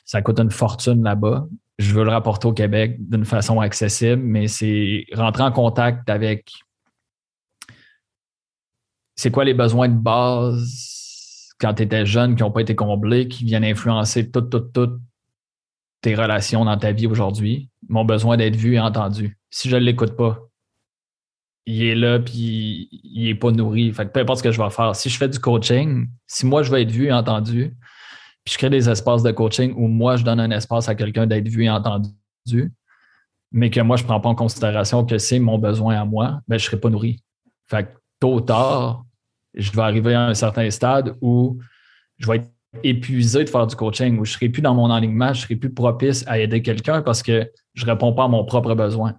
ça coûte une fortune là-bas. Je veux le rapporter au Québec d'une façon accessible, mais c'est rentrer en contact avec c'est quoi les besoins de base quand tu étais jeune qui n'ont pas été comblés, qui viennent influencer toutes, toutes, toutes tes relations dans ta vie aujourd'hui? Mon besoin d'être vu et entendu. Si je ne l'écoute pas, il est là, puis il n'est pas nourri. Fait que peu importe ce que je vais faire. Si je fais du coaching, si moi je veux être vu et entendu, puis je crée des espaces de coaching où moi je donne un espace à quelqu'un d'être vu et entendu, mais que moi je ne prends pas en considération que c'est mon besoin à moi, ben, je ne serai pas nourri. Fait que tôt ou tard, je vais arriver à un certain stade où je vais être épuisé de faire du coaching, où je ne serai plus dans mon alignement, je ne serai plus propice à aider quelqu'un parce que je ne réponds pas à mon propre besoin.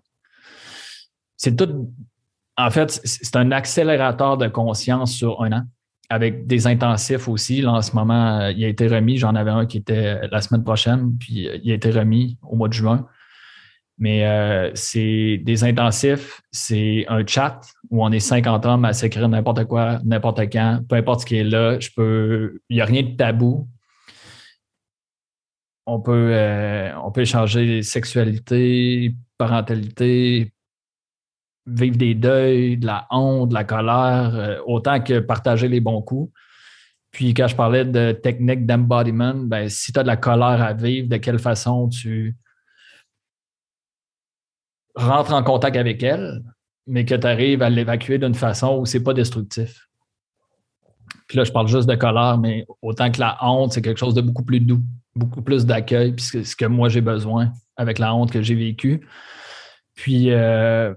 C'est tout en fait, c'est un accélérateur de conscience sur un an avec des intensifs aussi. Là, en ce moment, euh, il a été remis. J'en avais un qui était la semaine prochaine, puis euh, il a été remis au mois de juin. Mais euh, c'est des intensifs, c'est un chat où on est 50 hommes à s'écrire n'importe quoi, n'importe quand, peu importe ce qui est là. Je peux, il n'y a rien de tabou. On peut, on peut échanger sexualité, parentalité, vivre des deuils, de la honte, de la colère, euh, autant que partager les bons coups. Puis quand je parlais de technique d'embodiment, ben, si tu as de la colère à vivre, de quelle façon tu rentres en contact avec elle, mais que tu arrives à l'évacuer d'une façon où c'est pas destructif. Puis là, je parle juste de colère, mais autant que la honte, c'est quelque chose de beaucoup plus doux, beaucoup plus d'accueil, puis c'est ce que moi j'ai besoin avec la honte que j'ai vécue. Puis euh,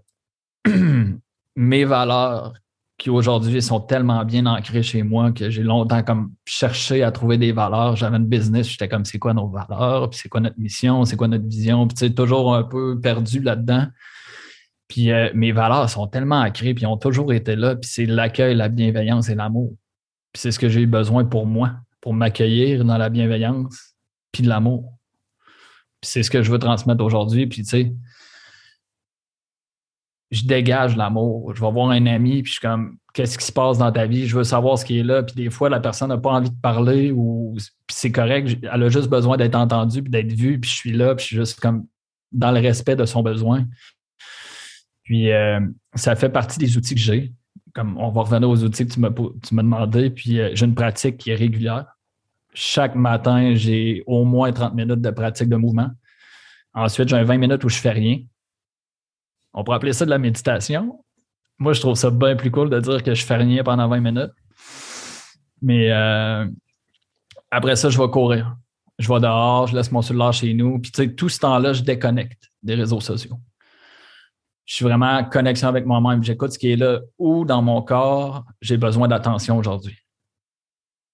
mes valeurs qui aujourd'hui sont tellement bien ancrées chez moi que j'ai longtemps comme cherché à trouver des valeurs. J'avais une business, j'étais comme c'est quoi nos valeurs, puis c'est quoi notre mission, c'est quoi notre vision, puis tu sais, toujours un peu perdu là-dedans. Puis euh, mes valeurs sont tellement ancrées, puis ont toujours été là, puis c'est l'accueil, la bienveillance et l'amour. Puis c'est ce que j'ai eu besoin pour moi, pour m'accueillir dans la bienveillance, puis de l'amour. Puis c'est ce que je veux transmettre aujourd'hui. Puis tu sais, je dégage l'amour. Je vais voir un ami, puis je suis comme, qu'est-ce qui se passe dans ta vie? Je veux savoir ce qui est là. Puis des fois, la personne n'a pas envie de parler ou c'est correct. Elle a juste besoin d'être entendue, puis d'être vue, puis je suis là, puis je suis juste comme dans le respect de son besoin. Puis euh, ça fait partie des outils que j'ai. Comme on va revenir aux outils que tu m'as, tu demandé, puis euh, j'ai une pratique qui est régulière. Chaque matin, j'ai au moins 30 minutes de pratique de mouvement. Ensuite, j'ai 20 minutes où je fais rien. On pourrait appeler ça de la méditation. Moi, je trouve ça bien plus cool de dire que je fais rien pendant 20 minutes. Mais euh, après ça, je vais courir. Je vais dehors, je laisse mon cellulaire chez nous. Puis, tu sais, tout ce temps-là, je déconnecte des réseaux sociaux je suis vraiment en connexion avec moi-même. J'écoute ce qui est là ou dans mon corps, j'ai besoin d'attention aujourd'hui.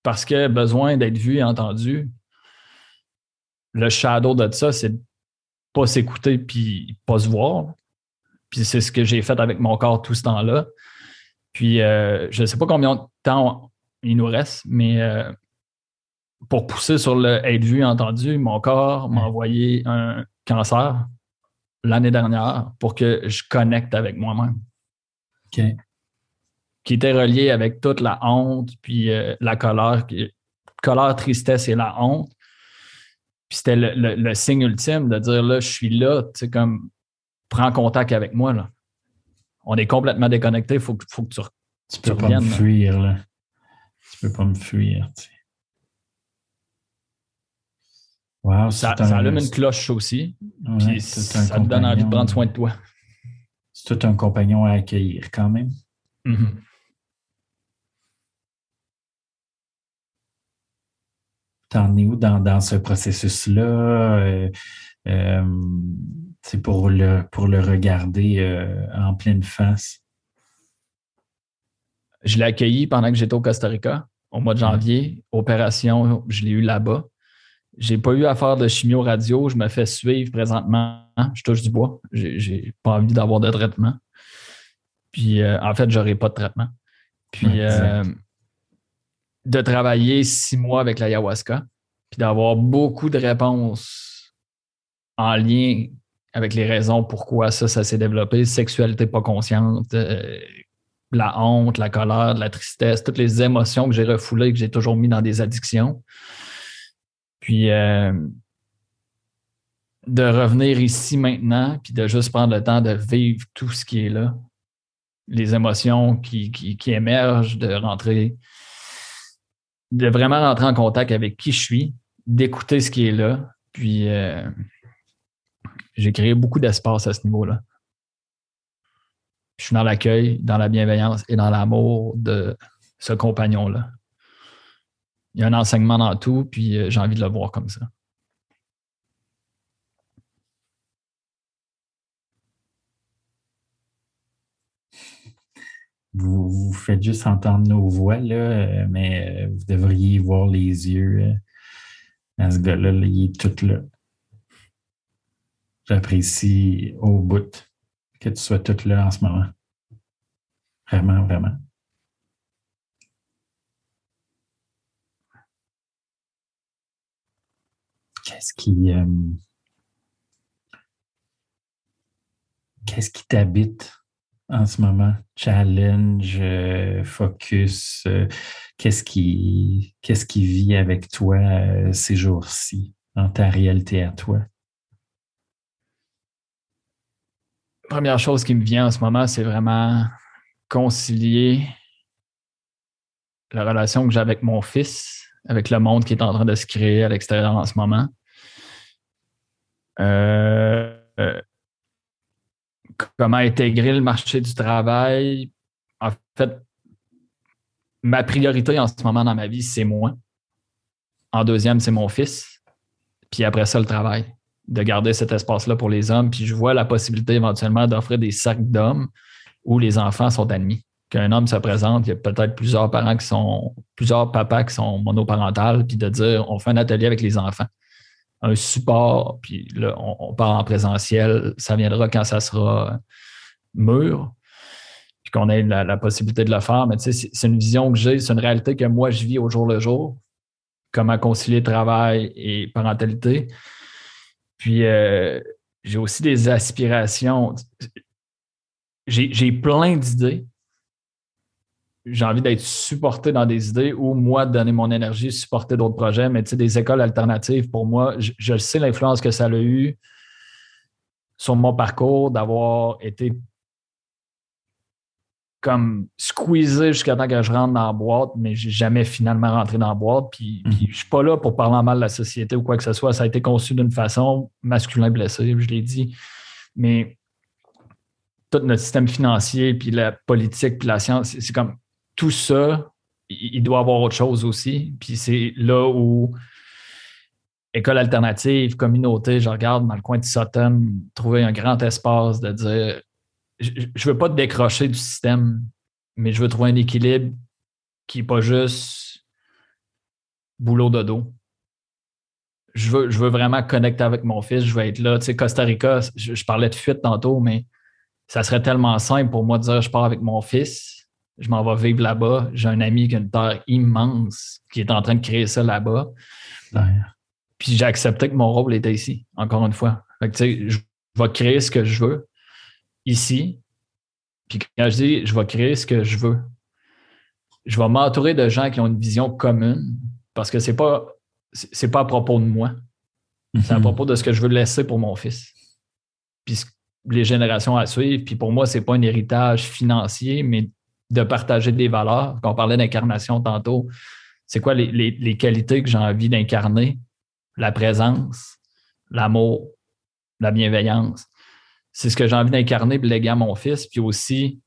Parce que besoin d'être vu et entendu, le shadow de ça, c'est pas s'écouter puis pas se voir. Puis c'est ce que j'ai fait avec mon corps tout ce temps-là. Puis euh, je ne sais pas combien de temps il nous reste, mais euh, pour pousser sur le être vu entendu, mon corps m'a envoyé un cancer l'année dernière pour que je connecte avec moi-même. OK. Qui était relié avec toute la honte, puis euh, la colère, colère, tristesse et la honte. Puis c'était le, signe ultime de dire là, je suis là, tu sais, comme prends contact avec moi. Là. On est complètement déconnecté, il faut, faut, que tu, tu, peux pas me fuir. Là. Tu peux pas me fuir. Tu sais. ça, allume une cloche aussi. puis ça te donne envie de prendre soin de toi. C'est tout un compagnon à accueillir quand même. Mm-hmm. T'en es où dans, ce processus-là? Euh, euh, c'est pour le, pour le regarder euh, en pleine face. Je l'ai accueilli pendant que j'étais au Costa Rica au mois de janvier. Opération, je l'ai eu là-bas. J'ai pas eu à faire de chimio radio. Je me fais suivre présentement. Je touche du bois. J'ai pas envie d'avoir de traitement. Puis, euh, en fait, j'aurai pas de traitement. Puis, euh, de travailler six mois avec l'ayahuasca, puis d'avoir beaucoup de réponses en lien avec les raisons pourquoi ça, ça s'est développé, sexualité pas consciente, euh, la honte, la colère, la tristesse, toutes les émotions que j'ai refoulées, que j'ai toujours mis dans des addictions. Puis euh, de revenir ici maintenant, puis de juste prendre le temps de vivre tout ce qui est là, les émotions qui, qui, émergent, de rentrer, de vraiment rentrer en contact avec qui je suis, d'écouter ce qui est là. Puis euh, j'ai créé beaucoup d'espace à ce niveau-là. Je suis dans l'accueil, dans la bienveillance et dans l'amour de ce compagnon-là il y a un enseignement dans tout, puis euh, j'ai envie de le voir comme ça. Vous, faites juste entendre nos voix, là, euh, mais euh, vous devriez voir les yeux. à ce gars-là, il est tout là. J'apprécie au bout que tu sois tout là en ce moment. Vraiment, vraiment. Qu'est-ce qui. Euh, qu'est-ce qui t'habite en ce moment? Challenge, euh, focus, euh, qu'est-ce qui, qu'est-ce qui vit avec toi ces jours-ci, dans ta réalité à toi? Première chose qui me vient en ce moment, c'est vraiment concilier la relation que j'ai avec mon fils, avec le monde qui est en train de se créer à l'extérieur en ce moment, euh, euh, comment intégrer le marché du travail. En fait, ma priorité en ce moment dans ma vie, c'est moi. En deuxième, c'est mon fils. Puis après ça, le travail. De garder cet espace-là pour les hommes. Puis je vois la possibilité éventuellement d'offrir des sacs d'hommes où les enfants sont admis. Qu'un homme se présente, il y a peut-être plusieurs parents qui sont, plusieurs papas qui sont monoparentales, puis de dire on fait un atelier avec les enfants un support, puis là, on, part en présentiel. Ça viendra quand ça sera mûr, puis qu'on ait la, possibilité de le faire. Mais tu sais, c'est une vision que j'ai, c'est une réalité que moi, je vis au jour le jour. Comment concilier travail et parentalité. Puis, euh, j'ai aussi des aspirations. J'ai plein d'idées. J'ai envie d'être supporté dans des idées ou moi donner mon énergie, supporter d'autres projets. Mais tu sais, des écoles alternatives, pour moi, je, je sais l'influence que ça a eu sur mon parcours, d'avoir été comme squeezé jusqu'à temps que je rentre dans la boîte, mais j'ai jamais finalement rentré dans la boîte. Puis, je mhm. puis je suis pas là pour parler en mal de la société ou quoi que ce soit. Ça a été conçu d'une façon masculin blessé, je l'ai dit. Mais tout notre système financier, puis la politique, puis la science, c'est comme tout ça, il doit y avoir autre chose aussi. Puis c'est là où école alternative, communauté, je regarde dans le coin de Sutton, trouver un grand espace de dire je ne veux pas te décrocher du système, mais je veux trouver un équilibre qui n'est pas juste boulot de dos. Je veux, je veux vraiment connecter avec mon fils, je veux être là. Tu sais, Costa Rica, je, parlais de fuite tantôt, mais ça serait tellement simple pour moi de dire je pars avec mon fils, je m'en vais vivre là-bas. J'ai un ami qui a une terre immense qui est en train de créer ça là-bas. Puis j'ai accepté que mon rôle était ici, encore une fois. Fait que, tu sais, je vais créer ce que je veux ici. Puis quand je dis je vais créer ce que je veux, je vais m'entourer de gens qui ont une vision commune parce que c'est pas c'est pas à propos de moi. C'est à mhm. propos de ce que je veux laisser pour mon fils. Puis les générations à suivre. Puis pour moi, c'est pas un héritage financier, mais de partager des valeurs. Quand on parlait d'incarnation tantôt, c'est quoi les, les qualités que j'ai envie d'incarner? La présence, l'amour, la bienveillance c'est ce que j'ai envie d'incarner et léguer à mon fils. Puis aussi,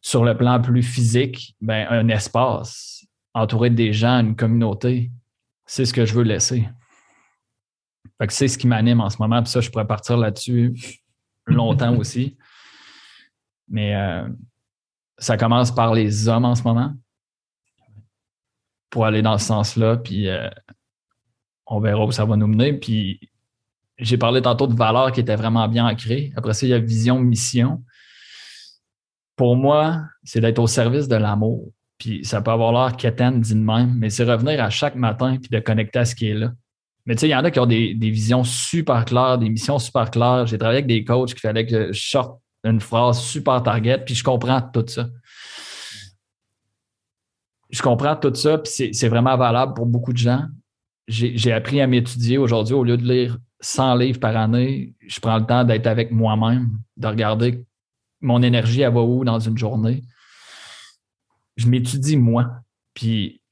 sur le plan plus physique, ben, un espace entouré des gens, une communauté, c'est ce que je veux laisser. Fait que c'est ce qui m'anime en ce moment. Puis ça, je pourrais partir là-dessus longtemps aussi. Mais euh, ça commence par les hommes en ce moment pour aller dans ce sens-là. Puis euh, on verra où ça va nous mener. Puis j'ai parlé tantôt de valeurs qui étaient vraiment bien ancrées. Après ça, il y a vision, mission. Pour moi, c'est d'être au service de l'amour. Puis ça peut avoir l'air quétaine dit de même, mais c'est revenir à chaque matin puis de connecter à ce qui est là. Mais tu sais, il y en a qui ont des, visions super claires, des missions super claires. J'ai travaillé avec des coachs qui fallait que je sorte une phrase super target, puis je comprends tout ça. Je comprends tout ça, puis c'est vraiment valable pour beaucoup de gens. J'ai appris à m'étudier aujourd'hui au lieu de lire 100 livres par année, je prends le temps d'être avec moi-même, de regarder mon énergie, elle va où dans une journée. Je m'étudie moi. Puis,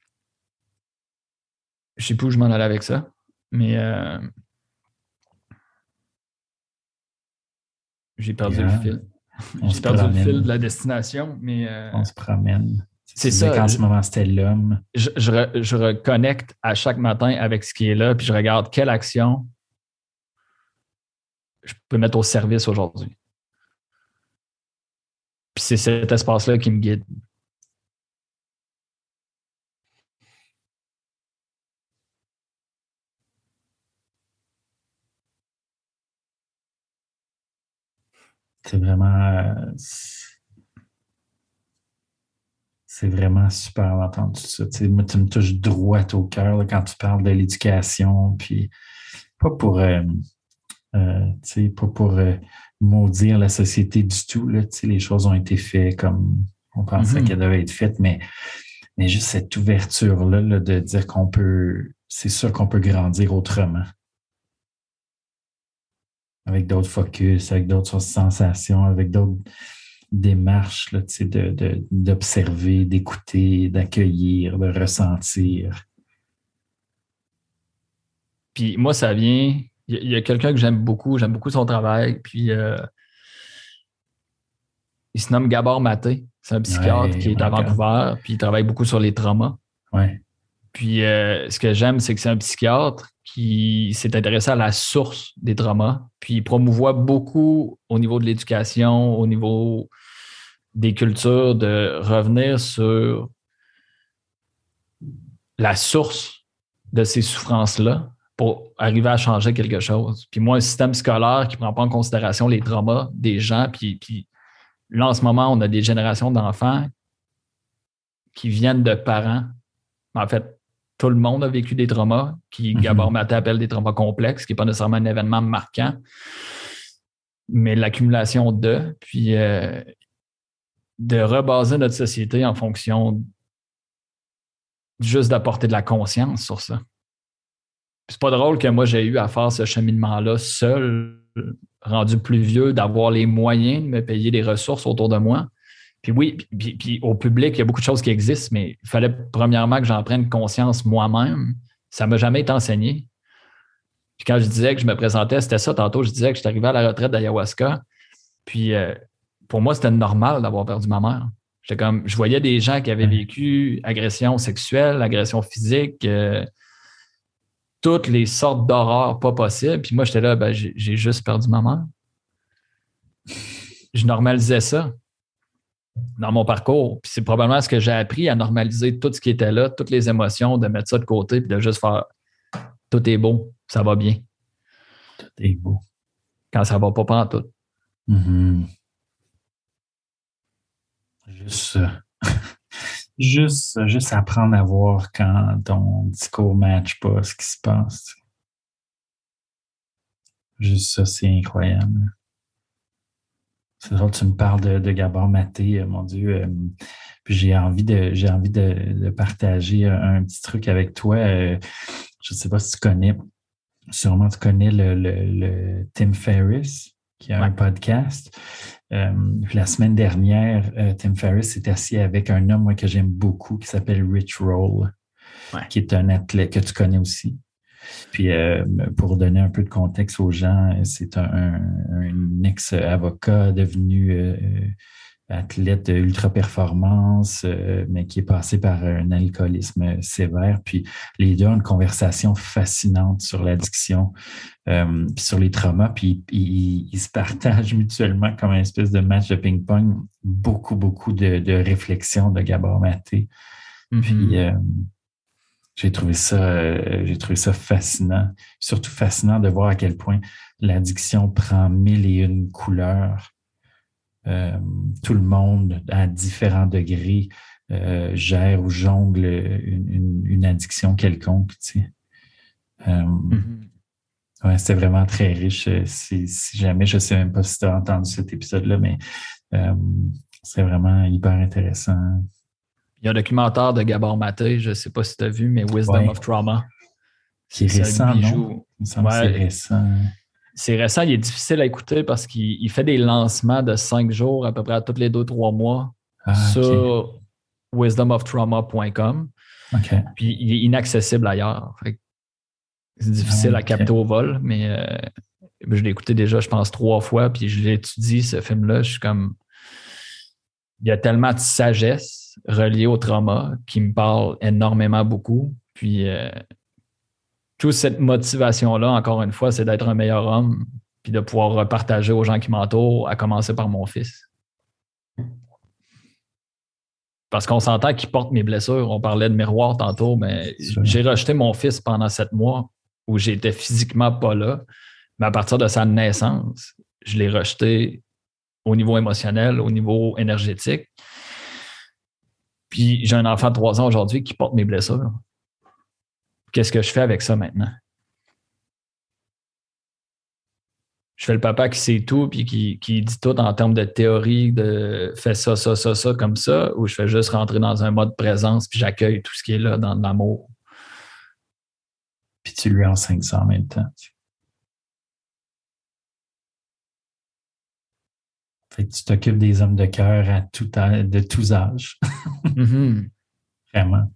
je sais plus où je m'en allais avec ça, mais euh, j'ai perdu le fil. J'ai perdu le fil de la destination, mais. Euh, On se promène. C'est ça. En ce moment, c'était l'homme. Je, je, reconnecte à chaque matin avec ce qui est là, puis je regarde quelle action je peux mettre au service aujourd'hui. Puis c'est cet espace-là qui me guide. C'est vraiment. C'est vraiment super d'entendre ça. Tu, me touches droit au cœur quand tu parles de l'éducation. Puis, pas pour. Euh, euh, pas pour euh, maudire la société du tout. Là, les choses ont été faites comme on pensait mm-hmm. qu'elles devaient être faites, mais, mais juste cette ouverture-là de dire qu'on peut, c'est sûr qu'on peut grandir autrement. Avec d'autres focus, avec d'autres sensations, avec d'autres démarches là, d'observer, d'écouter, d'accueillir, de ressentir. Puis moi, ça vient il y a, quelqu'un que j'aime beaucoup, j'aime beaucoup son travail. Puis euh, il se nomme Gabor Maté. C'est un psychiatre qui est à Vancouver, puis il travaille beaucoup sur les traumas. Ouais. Puis euh, ce que j'aime, c'est que c'est un psychiatre qui s'est intéressé à la source des traumas, puis il promouvoit beaucoup au niveau de l'éducation, au niveau des cultures, de revenir sur la source de ces souffrances-là pour arriver à changer quelque chose. Puis moi, un système scolaire qui ne prend pas en considération les traumas des gens, puis, puis là, en ce moment, on a des générations d'enfants qui viennent de parents. En fait, tout le monde a vécu des traumas, qui mm Gabor Maté appelle des traumas complexes, qui n'est pas nécessairement un événement marquant, mais l'accumulation de, puis euh, de rebaser notre société en fonction juste d'apporter de la conscience sur ça. C'est pas drôle que moi j'ai eu à faire ce cheminement-là seul, rendu plus vieux, d'avoir les moyens de me payer des ressources autour de moi. Puis oui, puis, au public, il y a beaucoup de choses qui existent, mais il fallait premièrement que j'en prenne conscience moi-même. Ça ne m'a jamais été enseigné. Puis quand je disais que je me présentais, c'était ça tantôt, je disais que j'étais arrivé à la retraite d'ayahuasca. Puis euh, pour moi, c'était normal d'avoir perdu ma mère. comme, je voyais des gens qui avaient vécu agression sexuelle, agression physique, euh, toutes les sortes d'horreurs pas possibles. Puis moi, j'étais là, ben, j'ai juste perdu ma mère. Je normalisais ça dans mon parcours. Puis c'est probablement ce que j'ai appris à normaliser tout ce qui était là, toutes les émotions, de mettre ça de côté, puis de juste faire tout est beau, ça va bien. Tout est beau. Quand ça va pas, pas en tout. Mm-hmm. Juste, euh, juste, juste apprendre à voir quand ton discours ne match pas ce qui se passe. Juste ça, c'est incroyable. C'est drôle, tu me parles de, de Gabor Maté, euh, mon Dieu. Euh, puis j'ai envie de j'ai envie de, partager un, petit truc avec toi. je ne sais pas si tu connais, sûrement tu connais le, Tim Ferriss, qui a un podcast. La semaine dernière, Tim Ferriss s'est assis avec un homme que j'aime beaucoup qui s'appelle Rich Roll, qui est un athlète que tu connais aussi. Puis euh, pour donner un peu de contexte aux gens, c'est un, ex-avocat devenu euh, athlète ultra-performance, euh, mais qui est passé par un alcoolisme sévère. Puis les deux ont une conversation fascinante sur l'addiction, puis sur les traumas, puis ils, se partagent mutuellement comme un espèce de match de ping-pong, beaucoup, beaucoup de, réflexions de Gabor Maté. Mm-hmm. Puis j'ai trouvé ça, euh, j'ai trouvé ça fascinant. Surtout fascinant de voir à quel point l'addiction prend mille et une couleurs. Euh, tout le monde, à différents degrés, euh, gère ou jongle une, addiction quelconque. Tu sais. Mm-hmm. ouais, c'était vraiment très riche. Si, jamais, je ne sais même pas si tu as entendu cet épisode-là, mais c'est vraiment hyper intéressant. Il y a un documentaire de Gabor Maté, je ne sais pas si tu as vu, mais Wisdom of Trauma. C'est récent, non? c'est récent. C'est récent, il est difficile à écouter parce qu'il fait des lancements de cinq jours à peu près à tous les deux, trois mois ah, sur wisdomoftrauma.com. Puis il est inaccessible ailleurs. C'est difficile à capter au vol, mais euh, je l'ai écouté déjà, je pense, trois fois, puis je l'étudie, ce film-là. Je suis comme. Il y a tellement de sagesse relié au trauma qui me parle énormément beaucoup. Puis, euh, toute cette motivation-là, encore une fois, c'est d'être un meilleur homme, puis de pouvoir repartager aux gens qui m'entourent, à commencer par mon fils. Parce qu'on s'entend qu'il porte mes blessures. On parlait de miroir tantôt, mais j'ai rejeté mon fils pendant sept mois où j'étais physiquement pas là. Mais à partir de sa naissance, je l'ai rejeté au niveau émotionnel, au niveau énergétique. Puis j'ai un enfant de trois ans aujourd'hui qui porte mes blessures. Qu'est-ce que je fais avec ça maintenant? Je fais le papa qui sait tout puis qui, qui dit tout en termes de théorie, de fais ça, ça, ça, ça, comme ça, ou je fais juste rentrer dans un mode présence puis j'accueille tout ce qui est là dans l'amour. Puis tu lui enseignes ça en même temps. tu t'occupes des hommes de cœur à tout de tous âges. Mm-hmm. Vraiment.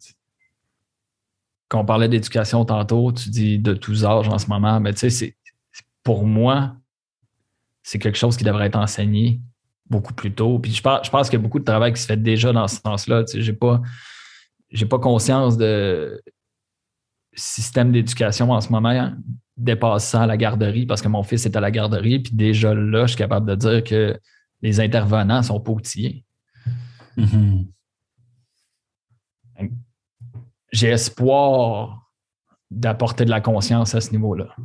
Quand on parlait d'éducation tantôt, tu dis de tous âges en ce moment, mais tu sais, pour moi, c'est quelque chose qui devrait être enseigné beaucoup plus tôt. Puis je pense, je qu'il y a beaucoup de travail qui se fait déjà dans ce sens-là. Tu sais, j'ai pas, j'ai pas conscience de système d'éducation en ce moment dépassant la garderie parce que mon fils est à la garderie. Puis déjà là, je suis capable de dire que les intervenants sont pas outillés. Mm-hmm. J'ai espoir d'apporter de la conscience à ce niveau-là.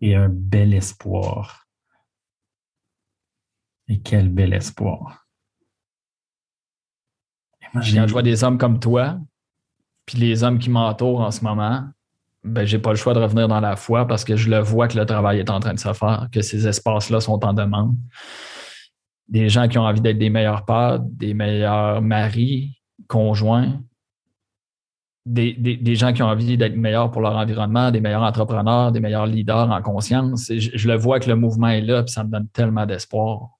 Et un bel espoir. Et quel bel espoir. Quand je vois des hommes comme toi, puis les hommes qui m'entourent en ce moment, ben, j'ai pas le choix de revenir dans la foi parce que je le vois que le travail est en train de se faire, que ces espaces-là sont en demande. Des gens qui ont envie d'être des meilleurs pères, des meilleurs maris, conjoints, des, gens qui ont envie d'être meilleurs pour leur environnement, des meilleurs entrepreneurs, des meilleurs leaders en conscience. Je, je, le vois que le mouvement est là, puis ça me donne tellement d'espoir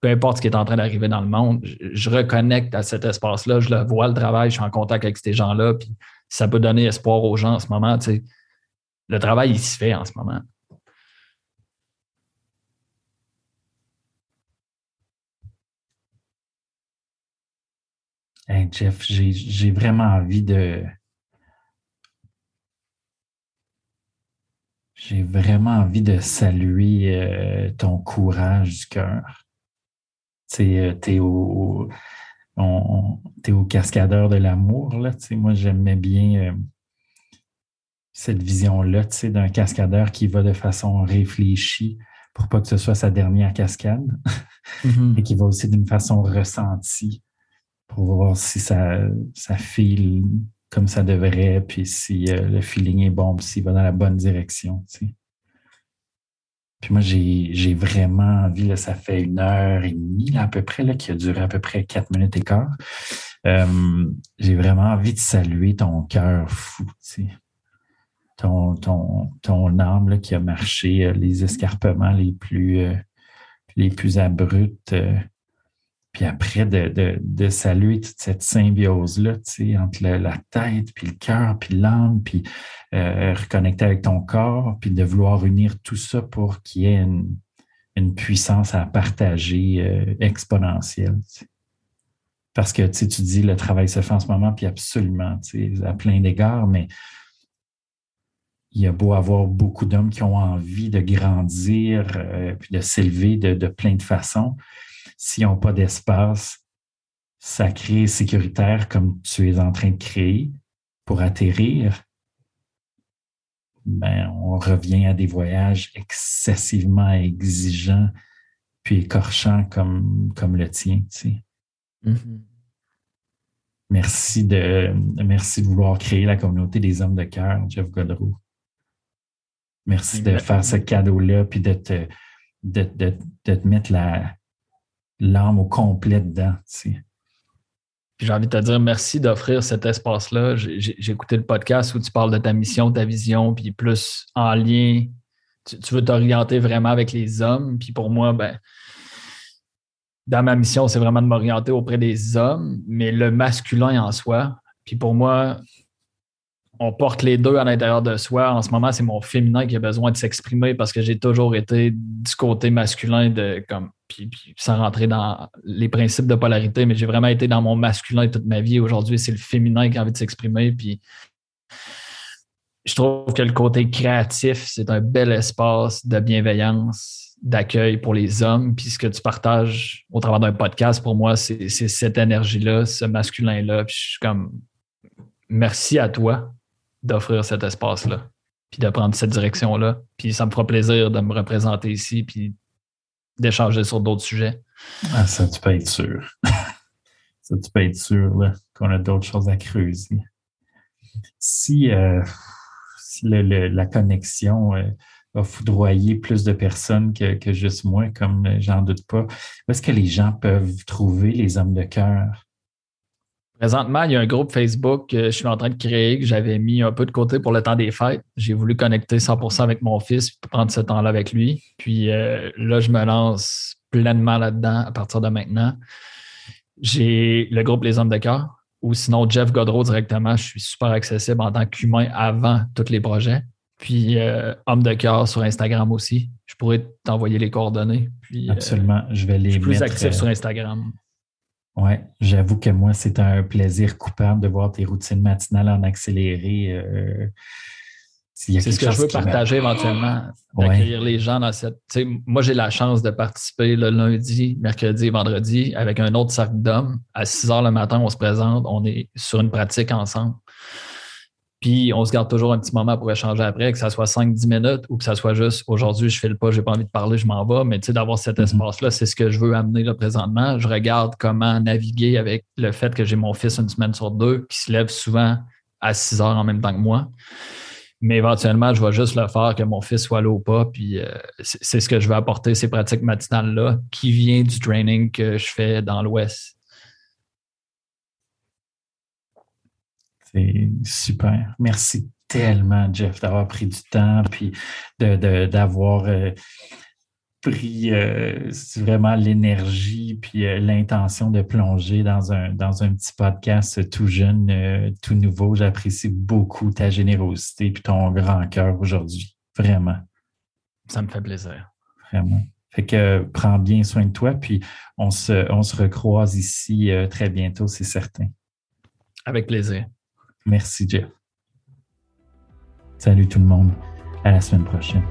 peu importe ce qui est en train d'arriver dans le monde, je, reconnecte à cet espace-là, je le vois, le travail, je suis en contact avec ces gens-là, puis ça peut donner espoir aux gens en ce moment. Le travail, il se fait en ce moment. Hey Jeff, j'ai vraiment envie de. J'ai vraiment envie de saluer euh, ton courage du cœur. Euh, tu es au, au cascadeur de l'amour. Moi, j'aimais bien euh, cette vision-là d'un cascadeur qui va de façon réfléchie pour pas que ce soit sa dernière cascade, mm-hmm. et qui va aussi d'une façon ressentie pour voir si ça, file comme ça devrait, puis si euh, le feeling est bon, puis s'il va dans la bonne direction. Puis moi, j'ai vraiment envie, ça fait une heure et demie à peu près, là, qui a duré à peu près quatre minutes et quart. Euh, j'ai vraiment envie de saluer ton cœur fou, tu sais. Ton, âme là, qui a marché euh, les escarpements les plus, les plus abrupts puis après, de, saluer toute cette symbiose-là, tu sais, entre la tête, puis le cœur, puis l'âme, puis euh, reconnecter avec ton corps, puis de vouloir unir tout ça pour qu'il y ait une, puissance à partager euh, exponentielle. Parce que tu, tu dis le travail se fait en ce moment, puis absolument, tu sais, à plein d'égards, mais il y a beau avoir beaucoup d'hommes qui ont envie de grandir, euh, puis de s'élever de, de plein de façons s'ils n'ont pas d'espace sacré, sécuritaire comme tu es en train de créer pour atterrir, ben, on revient à des voyages excessivement exigeants puis écorchants comme, comme le tien. Mm-hmm. Merci de, merci de vouloir créer la communauté des hommes de cœur, Jeff Godreau. Merci de faire ce cadeau-là, puis de te, de, de te mettre la, l'âme au complet dedans. J'ai envie de te dire merci d'offrir cet espace-là. J'ai écouté le podcast où tu parles de ta mission, ta vision, puis plus en lien. Tu, veux t'orienter vraiment avec les hommes. Puis pour moi, ben, dans ma mission, c'est vraiment de m'orienter auprès des hommes, mais le masculin en soi. Puis pour moi, on porte les deux à l'intérieur de soi. En ce moment, c'est mon féminin qui a besoin de s'exprimer parce que j'ai toujours été du côté masculin de comme puis, sans rentrer dans les principes de polarité, mais j'ai vraiment été dans mon masculin toute ma vie. Aujourd'hui, c'est le féminin qui a envie de s'exprimer. Puis je trouve que le côté créatif, c'est un bel espace de bienveillance, d'accueil pour les hommes. Puis ce que tu partages au travers d'un podcast, pour moi, c'est cette énergie-là, ce masculin-là. Puis je suis comme merci à toi d'offrir cet espace-là, puis de prendre cette direction-là. Puis ça me fera plaisir de me représenter ici, puis d'échanger sur d'autres sujets. Ah, ça, tu peux être sûr. ça, tu peux être sûr qu'on a d'autres choses à creuser. Si, euh, la connexion euh, a foudroyé plus de personnes que, que juste moi, comme j'en doute pas, où est-ce que les gens peuvent trouver les hommes de cœur? Présentement, il y a un groupe Facebook que je suis en train de créer, que j'avais mis un peu de côté pour le temps des fêtes. J'ai voulu connecter 100% avec mon fils, pour prendre ce temps-là avec lui. Puis euh, là, je me lance pleinement là-dedans à partir de maintenant. J'ai le groupe Les Hommes de cœur, ou sinon Jeff Godreau directement. Je suis super accessible en tant qu'humain avant tous les projets. Puis euh, Homme de cœur sur Instagram aussi. Je pourrais t'envoyer les coordonnées. Puis, euh, Absolument, je vais les je suis plus actif sur Instagram. Oui, j'avoue que moi, c'est un plaisir coupable de voir tes routines matinales en accéléré. Euh, C'est ce que je veux partager éventuellement, d'accueillir les gens dans cette. Moi, j'ai la chance de participer le lundi, mercredi et vendredi avec un autre cercle d'hommes. À 6 heures le matin, on se présente, on est sur une pratique ensemble. Puis on se garde toujours un petit moment pour échanger après, que ça soit 5-10 minutes ou que ça soit juste aujourd'hui, je fais le pas, j'ai pas envie de parler, je m'en vais. Mais tu sais, d'avoir cet mm-hmm. espace-là, c'est ce que je veux amener là présentement. Je regarde comment naviguer avec le fait que j'ai mon fils une semaine sur deux qui se lève souvent à 6 heures en même temps que moi. Mais éventuellement, je vais juste le faire que mon fils soit là ou pas. Puis euh, c'est ce que je veux apporter, ces pratiques matinales-là, qui vient du training que je fais dans l'Ouest. C'est super. Merci tellement, Jeff, d'avoir pris du temps puis d'avoir de, pris euh, vraiment l'énergie puis euh, l'intention de plonger dans un, dans un petit podcast tout jeune, euh, tout nouveau. J'apprécie beaucoup ta générosité puis ton grand cœur aujourd'hui. Vraiment. Ça me fait plaisir. Vraiment. Fait que prends bien soin de toi, puis on se, on se recroise ici très bientôt, c'est certain. Avec plaisir. Merci, Jeff. Salut tout le monde. À la semaine prochaine.